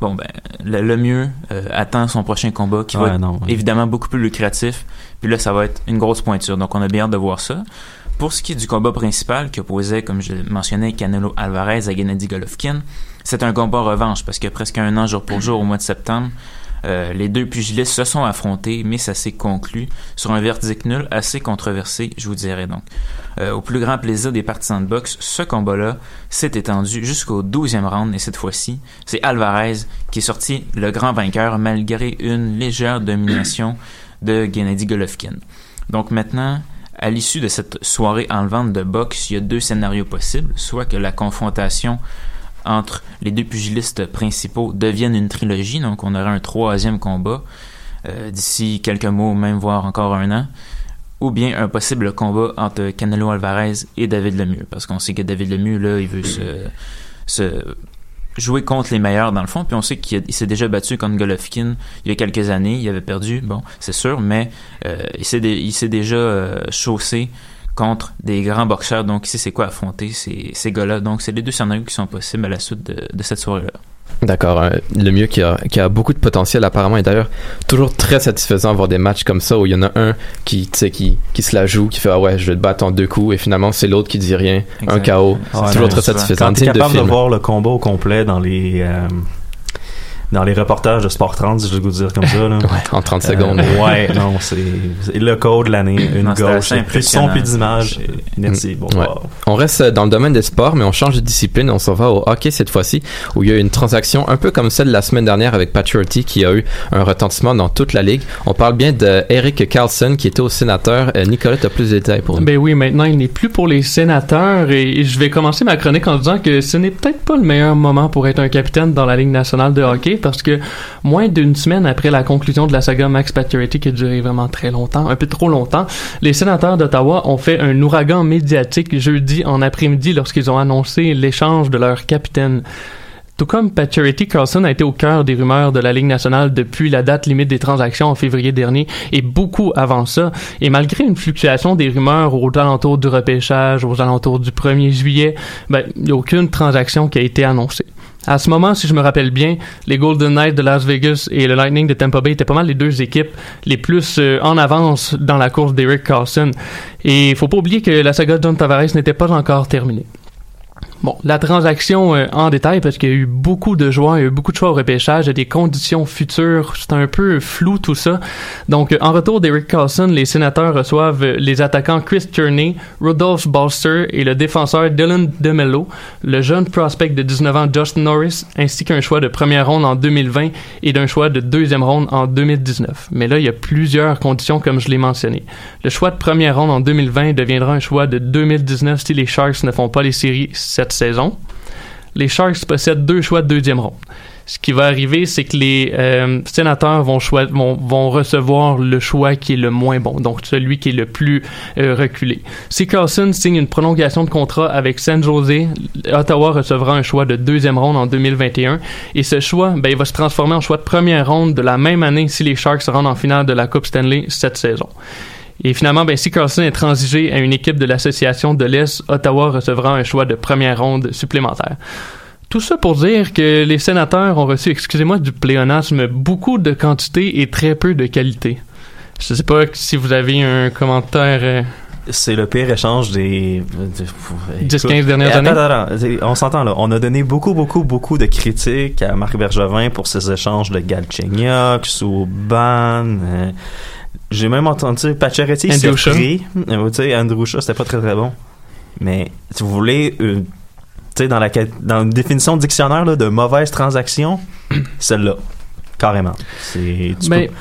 bon, ben, le, le mieux euh, attend son prochain combat qui va être non, ouais. évidemment beaucoup plus lucratif. Puis là, ça va être une grosse pointure. Donc, on a bien hâte de voir ça. Pour ce qui est du combat principal qui opposait, comme je le mentionnais, Canelo Alvarez à Gennady Golovkin, c'est un combat revanche parce que presque un an jour pour jour au mois de septembre, euh, les deux pugilistes se sont affrontés, mais ça s'est conclu sur un verdict nul assez controversé, je vous dirais donc. Euh, au plus grand plaisir des partisans de boxe, ce combat-là s'est étendu jusqu'au 12e round, et cette fois-ci, c'est Alvarez qui est sorti le grand vainqueur malgré une légère domination de Gennady Golovkin. Donc maintenant, à l'issue de cette soirée enlevante de boxe, il y a deux scénarios possibles, soit que la confrontation entre les deux pugilistes principaux devienne une trilogie, donc on aura un troisième combat euh, d'ici quelques mois, même voire encore un an, ou bien un possible combat entre Canelo Alvarez et David Lemieux, parce qu'on sait que David Lemieux, là, il veut se, se jouer contre les meilleurs dans le fond, puis on sait qu'il s'est déjà battu contre Golovkin il y a quelques années, il avait perdu, bon, c'est sûr, mais euh, il s'est dé- il s'est déjà euh, chaussé contre des grands boxeurs, donc sait c'est quoi affronter ces, ces gars-là? Donc c'est les deux scénarios qui sont possibles à la suite de, de cette soirée-là. D'accord. euh, le mieux qui a, qui a beaucoup de potentiel apparemment et d'ailleurs toujours très satisfaisant d'avoir des matchs comme ça où il y en a un qui, tu sais, qui, qui se la joue, qui fait ah ouais je vais te battre en deux coups et finalement c'est l'autre qui dit rien, un. KO. Ouais, c'est toujours très souvent. satisfaisant. Quand de capable de, voir le combat au complet dans les euh, dans les reportages de Sport 30, si je veux dire comme ça. Là. Ouais, en 30 secondes. Euh, ouais, non, c'est le code de l'année, une Non, gauche, plus son, plus d'image. Merci, bon, Ouais. wow. On reste dans le domaine des sports, mais on change de discipline. On s'en va au hockey cette fois-ci, où il y a eu une transaction un peu comme celle de la semaine dernière avec Patriotty qui a eu un retentissement dans toute la ligue. On parle bien de Eric Carlson qui était au sénateur. Euh, Nicolas, tu as plus de détails pour nous. Ben oui, maintenant il n'est plus pour les sénateurs et je vais commencer ma chronique en disant que ce n'est peut-être pas le meilleur moment pour être un capitaine dans la Ligue nationale de hockey parce que moins d'une semaine après la conclusion de la saga Max Pacioretty qui a duré vraiment très longtemps, un peu trop longtemps, les sénateurs d'Ottawa ont fait un ouragan médiatique jeudi en après-midi lorsqu'ils ont annoncé l'échange de leur capitaine. Tout comme Pacioretty, Carlson a été au cœur des rumeurs de la Ligue nationale depuis la date limite des transactions en février dernier et beaucoup avant ça. Et malgré une fluctuation des rumeurs aux alentours du repêchage, aux alentours du 1er juillet, ben, il n'y a aucune transaction qui a été annoncée. À ce moment, si je me rappelle bien, les Golden Knights de Las Vegas et le Lightning de Tampa Bay étaient pas mal les deux équipes les plus euh, en avance dans la course d'Eric Carlson. Et il faut pas oublier que la saga de John Tavares n'était pas encore terminée. Bon, la transaction euh, en détail, parce qu'il y a eu beaucoup de joueurs, il y a eu beaucoup de choix au repêchage, il y a des conditions futures, c'est un peu flou tout ça. Donc, euh, en retour d'Eric Carlson, les sénateurs reçoivent euh, les attaquants Chris Tierney, Rudolph Balster et le défenseur Dylan DeMello, le jeune prospect de 19 ans Justin Norris, ainsi qu'un choix de première ronde en 2020 et d'un choix de deuxième ronde en 2019. Mais là, il y a plusieurs conditions comme je l'ai mentionné. Le choix de première ronde en 2020 deviendra un choix de 2019 si les Sharks ne font pas les séries cette saison. Les Sharks possèdent deux choix de deuxième ronde. Ce qui va arriver, c'est que les euh, sénateurs vont, vont, vont recevoir le choix qui est le moins bon, donc celui qui est le plus euh, reculé. Si Carlson signe une prolongation de contrat avec San Jose, Ottawa recevra un choix de deuxième ronde en 2021 et ce choix, ben, il va se transformer en choix de première ronde de la même année si les Sharks se rendent en finale de la Coupe Stanley cette saison. Et finalement, ben, si Carlson est transigé à une équipe de l'association de l'Est, Ottawa recevra un choix de première ronde supplémentaire. Tout ça pour dire que les sénateurs ont reçu, excusez-moi du pléonasme, beaucoup de quantité et très peu de qualité. Je sais pas si vous avez un commentaire. euh, C'est le pire échange des... de- 10-15 dernières années? attends, attends. On s'entend là. On a donné beaucoup, beaucoup, beaucoup de critiques à Marc Bergevin pour ses échanges de Galchenyuk, Souban. euh, J'ai même entendu Pacioretty Andrew Shaw. Euh, Tu sais, Andrew Shaw, c'était pas très très bon. Mais si vous voulez, euh, tu sais, dans la, dans une définition de dictionnaire là, de mauvaise transaction, celle-là. Carrément. Mais peux-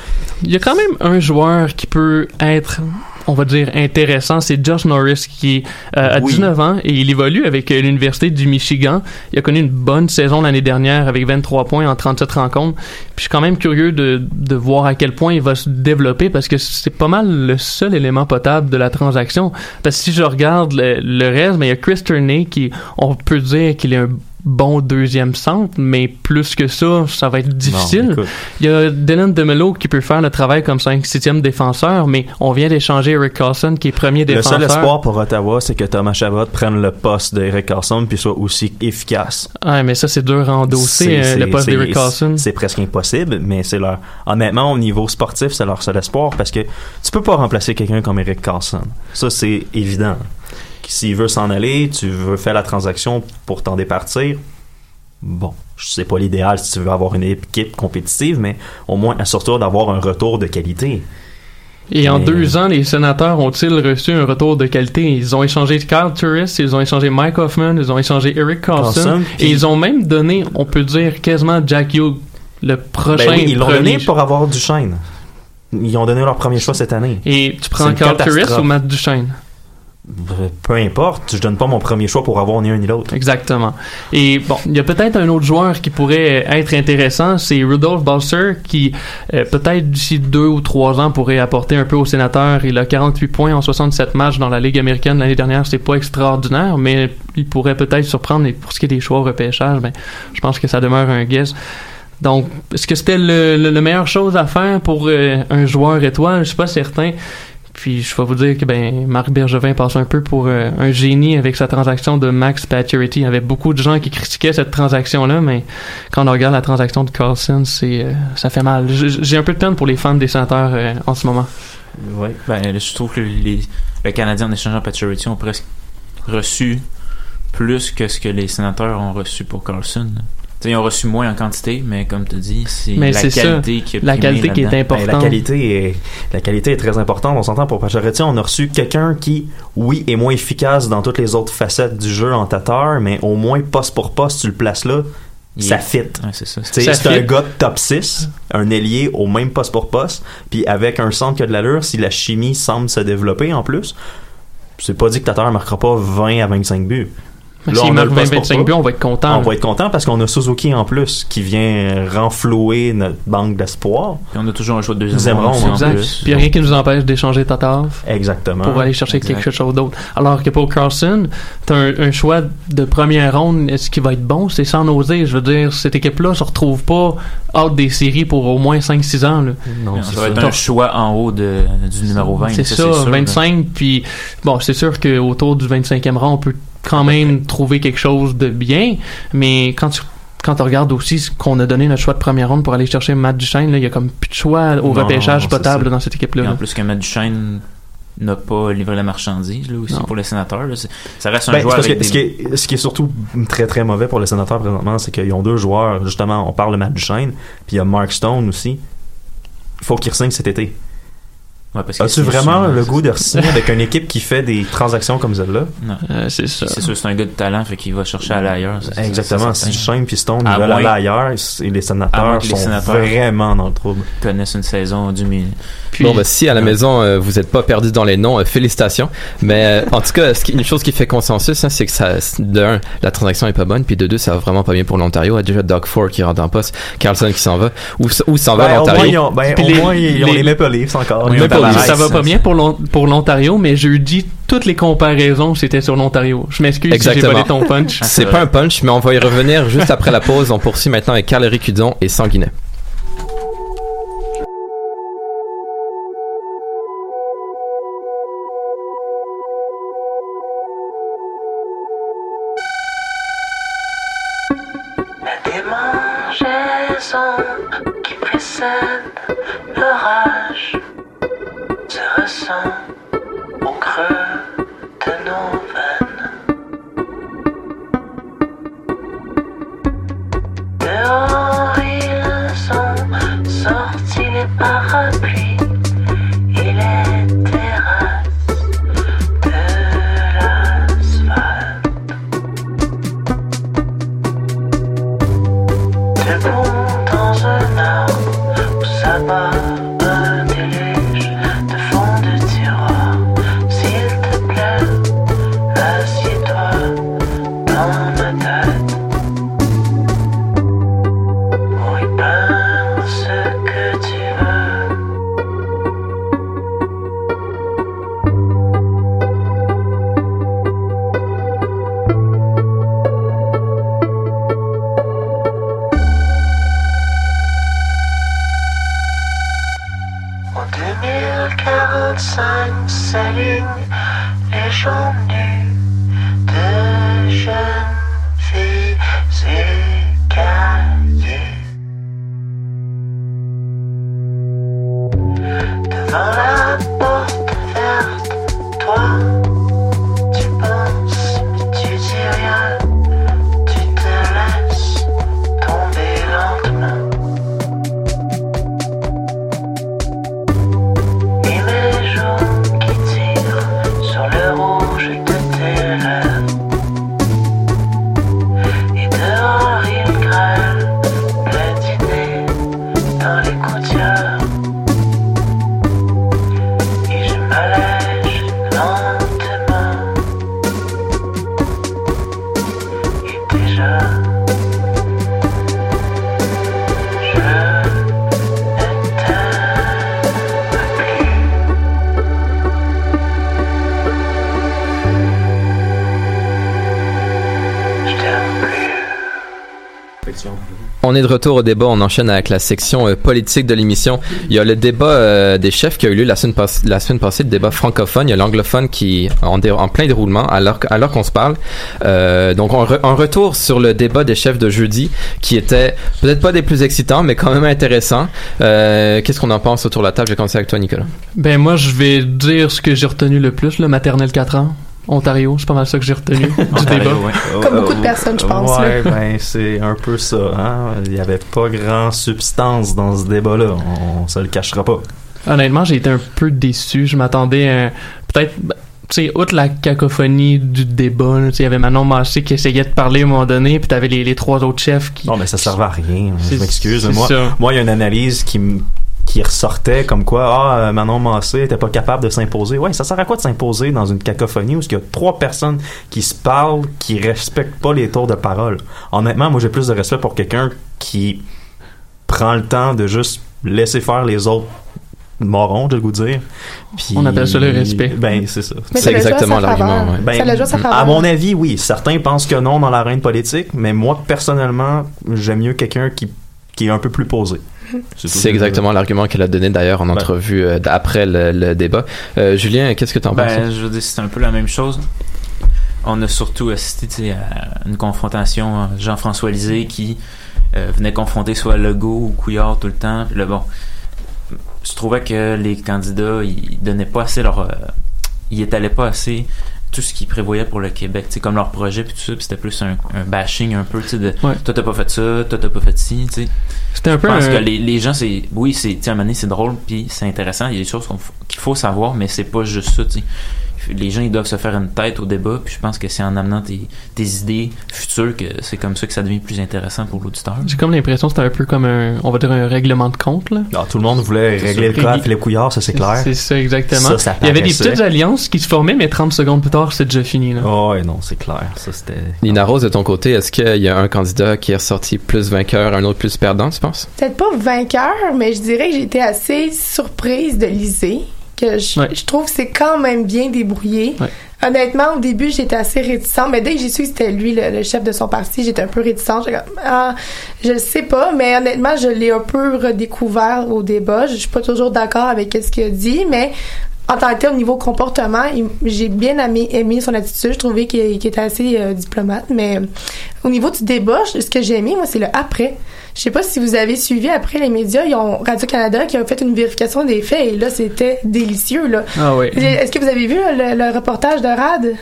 il y a quand même un joueur qui peut être, on va dire, intéressant. C'est Josh Norris qui euh, a Oui. 19 ans et il évolue avec euh, l'Université du Michigan. Il a connu une bonne saison l'année dernière avec 23 points en 37 rencontres. Puis je suis quand même curieux de, de voir à quel point il va se développer parce que c'est pas mal le seul élément potable de la transaction. Parce que si je regarde le, le reste, mais il y a Chris Turney qui, on peut dire qu'il est un bon deuxième centre, mais plus que ça, ça va être difficile. Il y a Dylan DeMello qui peut faire le travail comme 5 6e défenseur, mais on vient d'échanger Eric Carlson qui est premier Le défenseur. seul espoir pour Ottawa, c'est que Thomas Chabot prenne le poste d'Eric Carlson puis soit aussi efficace. Ouais, mais ça c'est dur à endosser euh, le poste d'Eric Carlson. C'est presque impossible, mais c'est leur. Honnêtement, au niveau sportif, c'est leur seul espoir parce que tu peux pas remplacer quelqu'un comme Eric Carlson. Ça, c'est évident. S'il veut s'en aller, tu veux faire la transaction pour t'en départir. Bon, c'est pas l'idéal si tu veux avoir une équipe compétitive, mais au moins assure-toi d'avoir un retour de qualité. Et en deux ans, les sénateurs ont-ils reçu un retour de qualité? Ils ont échangé Kyle Turris, ils ont échangé Mike Hoffman, ils ont échangé Eric Carlson, Carlson, et ils ont même donné, on peut dire, quasiment Jack Hughes, le prochain Ben oui, ils l'ont donné pour avoir Duchesne. Ils ont donné leur premier choix cette année. Et tu prends Carl Turris ou Matt Duchesne? Peu importe, je donne pas mon premier choix pour avoir ni un ni l'autre. Exactement. Et bon, il y a peut-être un autre joueur qui pourrait être intéressant, c'est Rudolph Balser, qui euh, peut-être d'ici deux ou trois ans pourrait apporter un peu au sénateur. Il a 48 points en 67 matchs dans la Ligue américaine l'année dernière, c'est pas extraordinaire, mais il pourrait peut-être surprendre. Et pour ce qui est des choix au repêchage, ben, je pense que ça demeure un guess. Donc, est-ce que c'était le, le meilleure chose à faire pour euh, un joueur étoile? Je suis pas certain. Puis je vais vous dire que ben Marc Bergevin passe un peu pour euh, un génie avec sa transaction de Max Pacioretty. Il y avait beaucoup de gens qui critiquaient cette transaction-là, mais quand on regarde la transaction de Carlson, c'est euh, ça fait mal. J'ai un peu de peine pour les fans des sénateurs euh, en ce moment. Oui, ben, je trouve que les, le Canadien en échangeant Pacioretty ont presque reçu plus que ce que les sénateurs ont reçu pour Carlson. T'sais, ils ont reçu moins en quantité, mais comme tu dis, c'est la qualité qui a la primé qualité qui est importante. Ben, la qualité est la qualité est très importante. On s'entend pour Pacioretty, on a reçu quelqu'un qui, oui, est moins efficace dans toutes les autres facettes du jeu en tateur, mais au moins poste pour poste, tu le places là, Il ça est- fit. Ouais, c'est ça. T'sais, Ça C'est un gars de top 6, un ailier au même poste pour poste, puis avec un centre qui a de l'allure, si la chimie semble se développer en plus, c'est pas dit que Tatar marquera pas 20 à 25 buts. Là, on a marque le poste pour 20-25 pas. buts, on va être content. On va être content parce qu'on a Suzuki en plus qui vient renflouer notre banque d'espoir. Puis on a toujours un choix de deuxième, ronde Exact. plus. Puis il y a rien qui nous empêche d'échanger Tatar Exactement. pour aller chercher exact. quelque chose d'autre. Alors que pour Carlson, t'as un, un choix de première ronde, est-ce qu'il va être bon? C'est sans oser. Je veux dire, cette équipe-là se retrouve pas hors des séries pour au moins 5-6 ans. Là. Non, ça va être un choix en haut de, du numéro 20. C'est ça, ça, sûr, là. 25. Puis bon, c'est sûr qu'autour du 25e rang, on peut quand même trouver quelque chose de bien. Mais quand tu quand on regarde aussi ce qu'on a donné notre choix de première ronde pour aller chercher Matt Duchesne, là, il y a comme plus de choix au Non, repêchage potable dans cette équipe-là. Et en plus que Matt Duchesne n'a pas livré la marchandise là aussi Non. pour les sénateurs. là. Ça reste un Ben, joueur c'est parce avec que ce, qui est, ce qui est surtout très très mauvais pour les sénateurs présentement, c'est qu'ils ont deux joueurs. Justement, on parle de Matt Duchesne, puis il y a Mark Stone aussi. Il faut qu'il re-signe cet été. Ouais, parce que As-tu c'est vraiment sûr, le c'est- goût de re-signer avec une équipe qui fait des transactions comme celle-là? Non. Euh, c'est ça. C'est sûr, c'est un gars de talent, fait qu'il va chercher à aller ailleurs. ça, Exactement. c'est Si. Duchesne puis Stone veulent aller ailleurs, et les sénateurs les sont sénateurs- vraiment dans le trouble. connaissent une saison du milieu. Puis, Bon, bah, si à la maison euh, vous n'êtes pas perdu dans les noms, euh, félicitations. Mais euh, en tout cas, ce qui- une chose qui fait consensus, hein, c'est que ça, de un, la transaction est pas bonne, puis de deux, ça va vraiment pas bien pour l'Ontario. Il y a déjà Doug Ford qui rentre en poste, Carlson qui s'en va. Où s'en va Ben, au moins, ils l'Ontario? ont, ben, au les- moins, ils ont les- les Maple Leafs encore. Oui, Tavares, ça va pas bien pour l'On- pour l'Ontario, mais jeudi, toutes les comparaisons, c'était sur l'Ontario. Je m'excuse si j'ai volé ton punch. C'est pas un punch, mais on va y revenir juste après la pause. On poursuit maintenant avec Carl Ricudon et Sanguinet. te voilà porte vers de retour au débat. On enchaîne avec la section euh, politique de l'émission. Il y a le débat euh, des chefs qui a eu lieu la semaine, la semaine passée, le débat francophone. Il y a l'anglophone qui en, en plein déroulement alors, alors qu'on se parle. Euh, donc, on re- un retour sur le débat des chefs de jeudi qui était peut-être pas des plus excitants, mais quand même intéressant. Qu'est-ce qu'on en pense autour de la table? Je vais commencer avec toi, Nicolas. Ben moi, je vais dire ce que j'ai retenu le plus, le maternelle 4 ans. Ontario, c'est pas mal ça que j'ai retenu du débat. Comme beaucoup de personnes, je pense, Ouais, ben, c'est un peu ça. Hein? Il n'y avait pas grand substance dans ce débat-là. On, on se le cachera pas. Honnêtement, j'ai été un peu déçu. Je m'attendais à peut-être, ben, tu sais, outre la cacophonie du débat, là, tu sais, il y avait Manon Massé qui essayait de parler à un moment donné, puis t'avais les, les trois autres chefs qui. Non, mais ça servait à rien. Je C'est- m'excuse. moi, il y a une analyse qui me qui ressortait comme quoi ah euh, Manon Massé était pas capable de s'imposer. Ouais, ça sert à quoi de s'imposer dans une cacophonie où il y a trois personnes qui se parlent qui respectent pas les tours de parole? Honnêtement, moi j'ai plus de respect pour quelqu'un qui prend le temps de juste laisser faire les autres morons, j'ai le goût de dire. Puis- On appelle ça le respect. Ben, c'est ça. À sa faveur. Ben, à mon avis, oui. Certains pensent que non dans l'arène politique, mais moi, personnellement, j'aime mieux quelqu'un qui, qui est un peu plus posé. C'est exactement l'argument qu'elle a donné d'ailleurs en entrevue euh, après le, le débat. Euh, Julien, qu'est-ce que tu en penses? Ben, je veux dire, c'est un peu la même chose. On a surtout assisté à une confrontation euh, Jean-François Lisée qui euh, venait confronter soit Legault ou Couillard tout le temps. Puis là, bon, je trouvais que les candidats, ils donnaient pas assez leur... euh, ils étalaient pas assez tout ce qu'ils prévoyaient pour le Québec, sais, comme leur projet puis tout ça, c'était plus un, un bashing un peu, tu sais, de Ouais. toi t'as pas fait ça, toi t'as pas fait ci, tu sais. C'était un peu Je pense un- que les, les gens, c'est, oui, c'est, à un moment donné, c'est drôle puis c'est intéressant, il y a des choses qu'il faut savoir, mais c'est pas juste ça, tu sais. Les gens, ils doivent se faire une tête au débat, puis je pense que c'est en amenant tes, tes idées futures que c'est comme ça que ça devient plus intéressant pour l'auditeur. J'ai comme l'impression que c'était un peu comme un, on va dire un règlement de compte là. Non, tout le monde voulait C'est régler le cas à Philippe Couillard, ça c'est clair. C'est ça exactement. Ça, ça Il y avait des petites alliances qui se formaient, mais 30 secondes plus tard, c'était déjà fini là. Oh, ouais, non, c'est clair. Ça c'était. Nina Rose, de ton côté, est-ce qu'il y a un candidat qui est ressorti plus vainqueur, un autre plus perdant, tu penses? Peut-être pas vainqueur, mais je dirais que j'ai été assez surprise de liser. Que je, Ouais. je trouve que c'est quand même bien débrouillé. Honnêtement, au début, j'étais assez réticente, mais dès que j'ai su que c'était lui le, le chef de son parti, j'étais un peu réticente. Ah, je le sais pas, mais honnêtement, je l'ai un peu redécouvert au débat. Je suis pas toujours d'accord avec ce qu'il a dit, mais en tant que tel, au niveau comportement, j'ai bien aimé, aimé son attitude. Je trouvais qu'il était assez euh, diplomate, mais au niveau du débat, ce que j'ai aimé, moi, c'est le après. Je sais pas si vous avez suivi après les médias, ils ont Radio-Canada qui a fait une vérification des faits et là, c'était délicieux, là. Ah ouais. Est-ce que vous avez vu le, le reportage de Rad?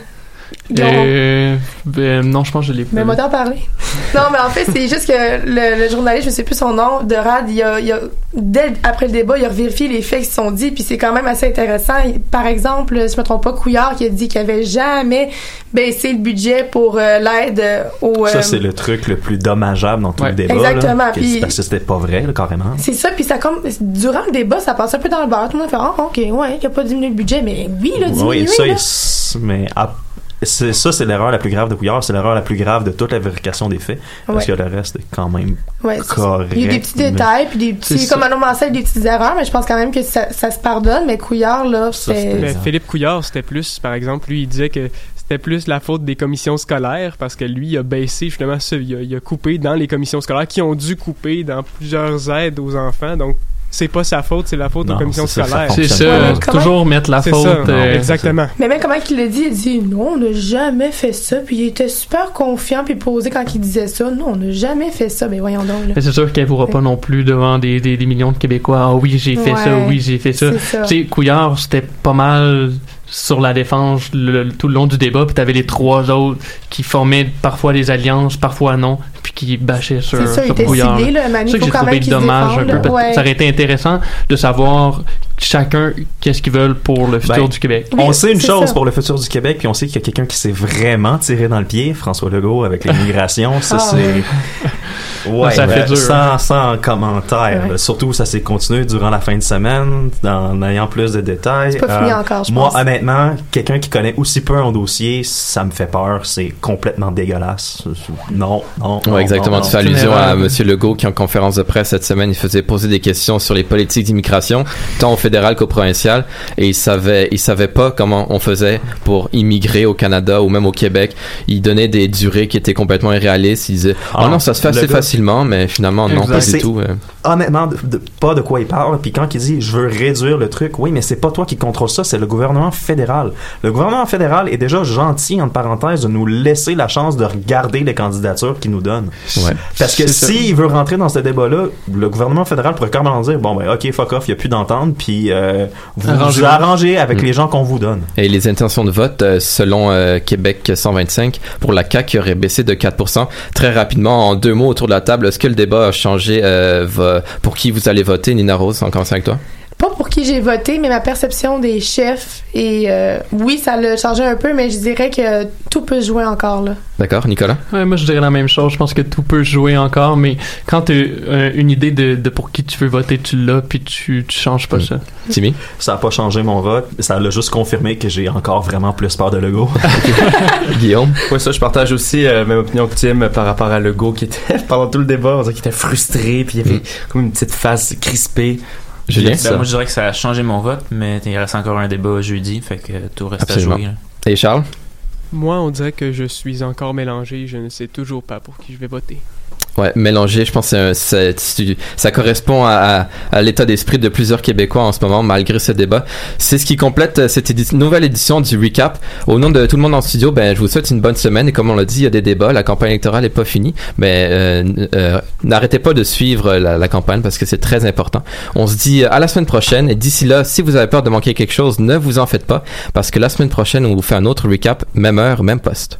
Ont- Euh, ben, non, je pense que je l'ai pas. mais moi t'en parler. non, mais en fait, c'est juste que le, le journaliste, je sais plus son nom, de Rad, il a, il a- dès après le débat, il a vérifié les faits qui se sont dits, puis c'est quand même assez intéressant. Par exemple, si je me trompe pas, Couillard qui a dit qu'il avait jamais baissé le budget pour euh, l'aide euh, aux... Ça, euh, c'est le truc le plus dommageable dans tout le débat. Exactement, Là, que- puis- Parce que c'était pas vrai, là, carrément. C'est ça, puis ça comme durant le débat, ça passe un peu dans le beurre. Tout le monde fait ah ok ouais, il a pas diminué le budget, mais oui, il a diminué. Oui, ça, là. il- mais à- c'est ça, c'est l'erreur la plus grave de Couillard, c'est l'erreur la plus grave de toute la vérification des faits, parce Ouais. que le reste est quand même Ouais, correct. Il y a des petits mais- détails, puis des petits, comme. Manon Mancel, des petites erreurs, mais je pense quand même que ça, ça se pardonne. Mais Couillard, là, c'est. Philippe Couillard, c'était plus, par exemple, lui, il disait que c'était plus la faute des commissions scolaires parce que lui, il a baissé justement ça. Il a, il a coupé dans les commissions scolaires qui ont dû couper dans plusieurs aides aux enfants. Donc, c'est pas sa faute, c'est la faute Non, aux commissions c'est ça, ça scolaires. C'est ça, comment- toujours mettre la faute, ça, euh, exactement. Mais même comment il l'a dit, il dit non, on n'a jamais fait ça. Puis il était super confiant puis posé quand il disait ça. Non, on n'a jamais fait ça. Mais voyons donc. Là. Mais c'est sûr qu'elle ne pas non plus devant des, des, des millions de Québécois. Ah oui, j'ai fait ça, oui, j'ai fait ça. Tu sais, Couillard, c'était pas mal sur la défense le- le- tout le long du débat, puis t'avais les trois autres qui formaient parfois des alliances, parfois non, puis qui bâchaient sur, C'est ça, il sur était Couillard. ciblé, là, Manu, C'est ça que faut j'ai quand trouvé même qu'il se dommage défende, un peu. parce que Ouais. Ça aurait été intéressant de savoir chacun qu'est-ce qu'ils veulent pour le futur Ben, du Québec. On sait une chose ça. pour le futur du Québec, puis on sait qu'il y a quelqu'un qui s'est vraiment tiré dans le pied, François Legault, avec l'immigration. Ça, Ah, c'est. Ouais, Ça fait ben, dur, sans, hein. sans commentaire. là. Surtout, ça s'est continué durant la fin de semaine, en ayant plus de détails. Euh, C'est pas fini encore, je Moi, pense. honnêtement, quelqu'un qui connaît aussi peu un dossier, ça me fait peur. C'est complètement dégueulasse. Non, non. Ouais, exactement. tu fais allusion à M. Legault qui, en conférence de presse cette semaine, il faisait poser des questions sur les politiques d'immigration. On fait fédéral qu'au provincial et ils savaient ils savaient pas comment on faisait pour immigrer au Canada ou même au Québec. Ils donnaient des durées qui étaient complètement irréalistes. Ils disaient Ah, oh non ça se fait assez gars- facilement mais finalement non Exact. pas du tout. euh. honnêtement de- pas de quoi il parle puis quand il dit je veux réduire le truc oui mais c'est pas toi qui contrôle ça c'est le gouvernement fédéral le gouvernement fédéral est déjà gentil entre parenthèses de nous laisser la chance de regarder les candidatures qu'il nous donne Ouais. parce que s'il veut rentrer dans ce débat là le gouvernement fédéral pourrait carrément dire bon ben ok fuck off il y a plus d'entente puis euh, vous arrangez avec Mm. les gens qu'on vous donne Et les intentions de vote, euh, selon euh, Québec 125, pour la CAQ, aurait baissé de 4%. Très rapidement, en deux mots autour de la table, est-ce que le débat a changé euh, va- pour qui vous allez voter, Nina Rose, en commençant avec toi? Pas pour qui j'ai voté, mais ma perception des chefs. Et euh, oui, ça l'a changé un peu, mais je dirais que tout peut se jouer encore là. D'accord, Nicolas? Ouais, moi, je dirais la même chose. Je pense que tout peut jouer encore, mais quand tu as une idée de, de pour qui tu veux voter, tu l'as, puis tu, tu changes pas ça. Timmy? ça a pas changé mon vote ça l'a juste confirmé que j'ai encore vraiment plus peur de Legault Guillaume? Oui, ça, je partage aussi la même opinion que Tim par rapport à Legault qui était, pendant tout le débat, on dirait qu'il était frustré, puis il y avait comme une petite face crispée. Ben, moi, je dirais que ça a changé mon vote, mais il reste encore un débat jeudi, fait que tout reste Absolument. à jouer. là. Et Charles? Moi, on dirait que je suis encore mélangé. Je ne sais toujours pas pour qui je vais voter. Ouais, mélanger, je pense que tu- ça correspond à, à- l'état d'esprit de plusieurs Québécois en ce moment, malgré ce débat. C'est ce qui complète euh, cette nouvelle édition du Recap. Au nom de tout le monde en studio, ben, je vous souhaite une bonne semaine. Et comme on l'a dit, il y a des débats. La campagne électorale n'est pas finie. Mais euh, n- euh, n'arrêtez pas de suivre la, la campagne parce que c'est très important. On se dit à la semaine prochaine. Et d'ici là, si vous avez peur de manquer quelque chose, ne vous en faites pas. Parce que la semaine prochaine, on vous fait un autre Recap, même heure, même poste.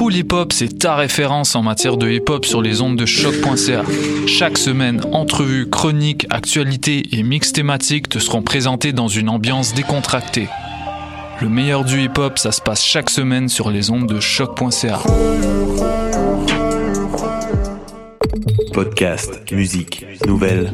Pool Hip Hop, c'est ta référence en matière de hip hop sur les ondes de choc.ca. Chaque semaine, entrevues, chroniques, actualités et mix thématiques te seront présentés dans une ambiance décontractée. Le meilleur du hip hop, ça se passe chaque semaine sur les ondes de choc.ca. Podcast, musique, nouvelles.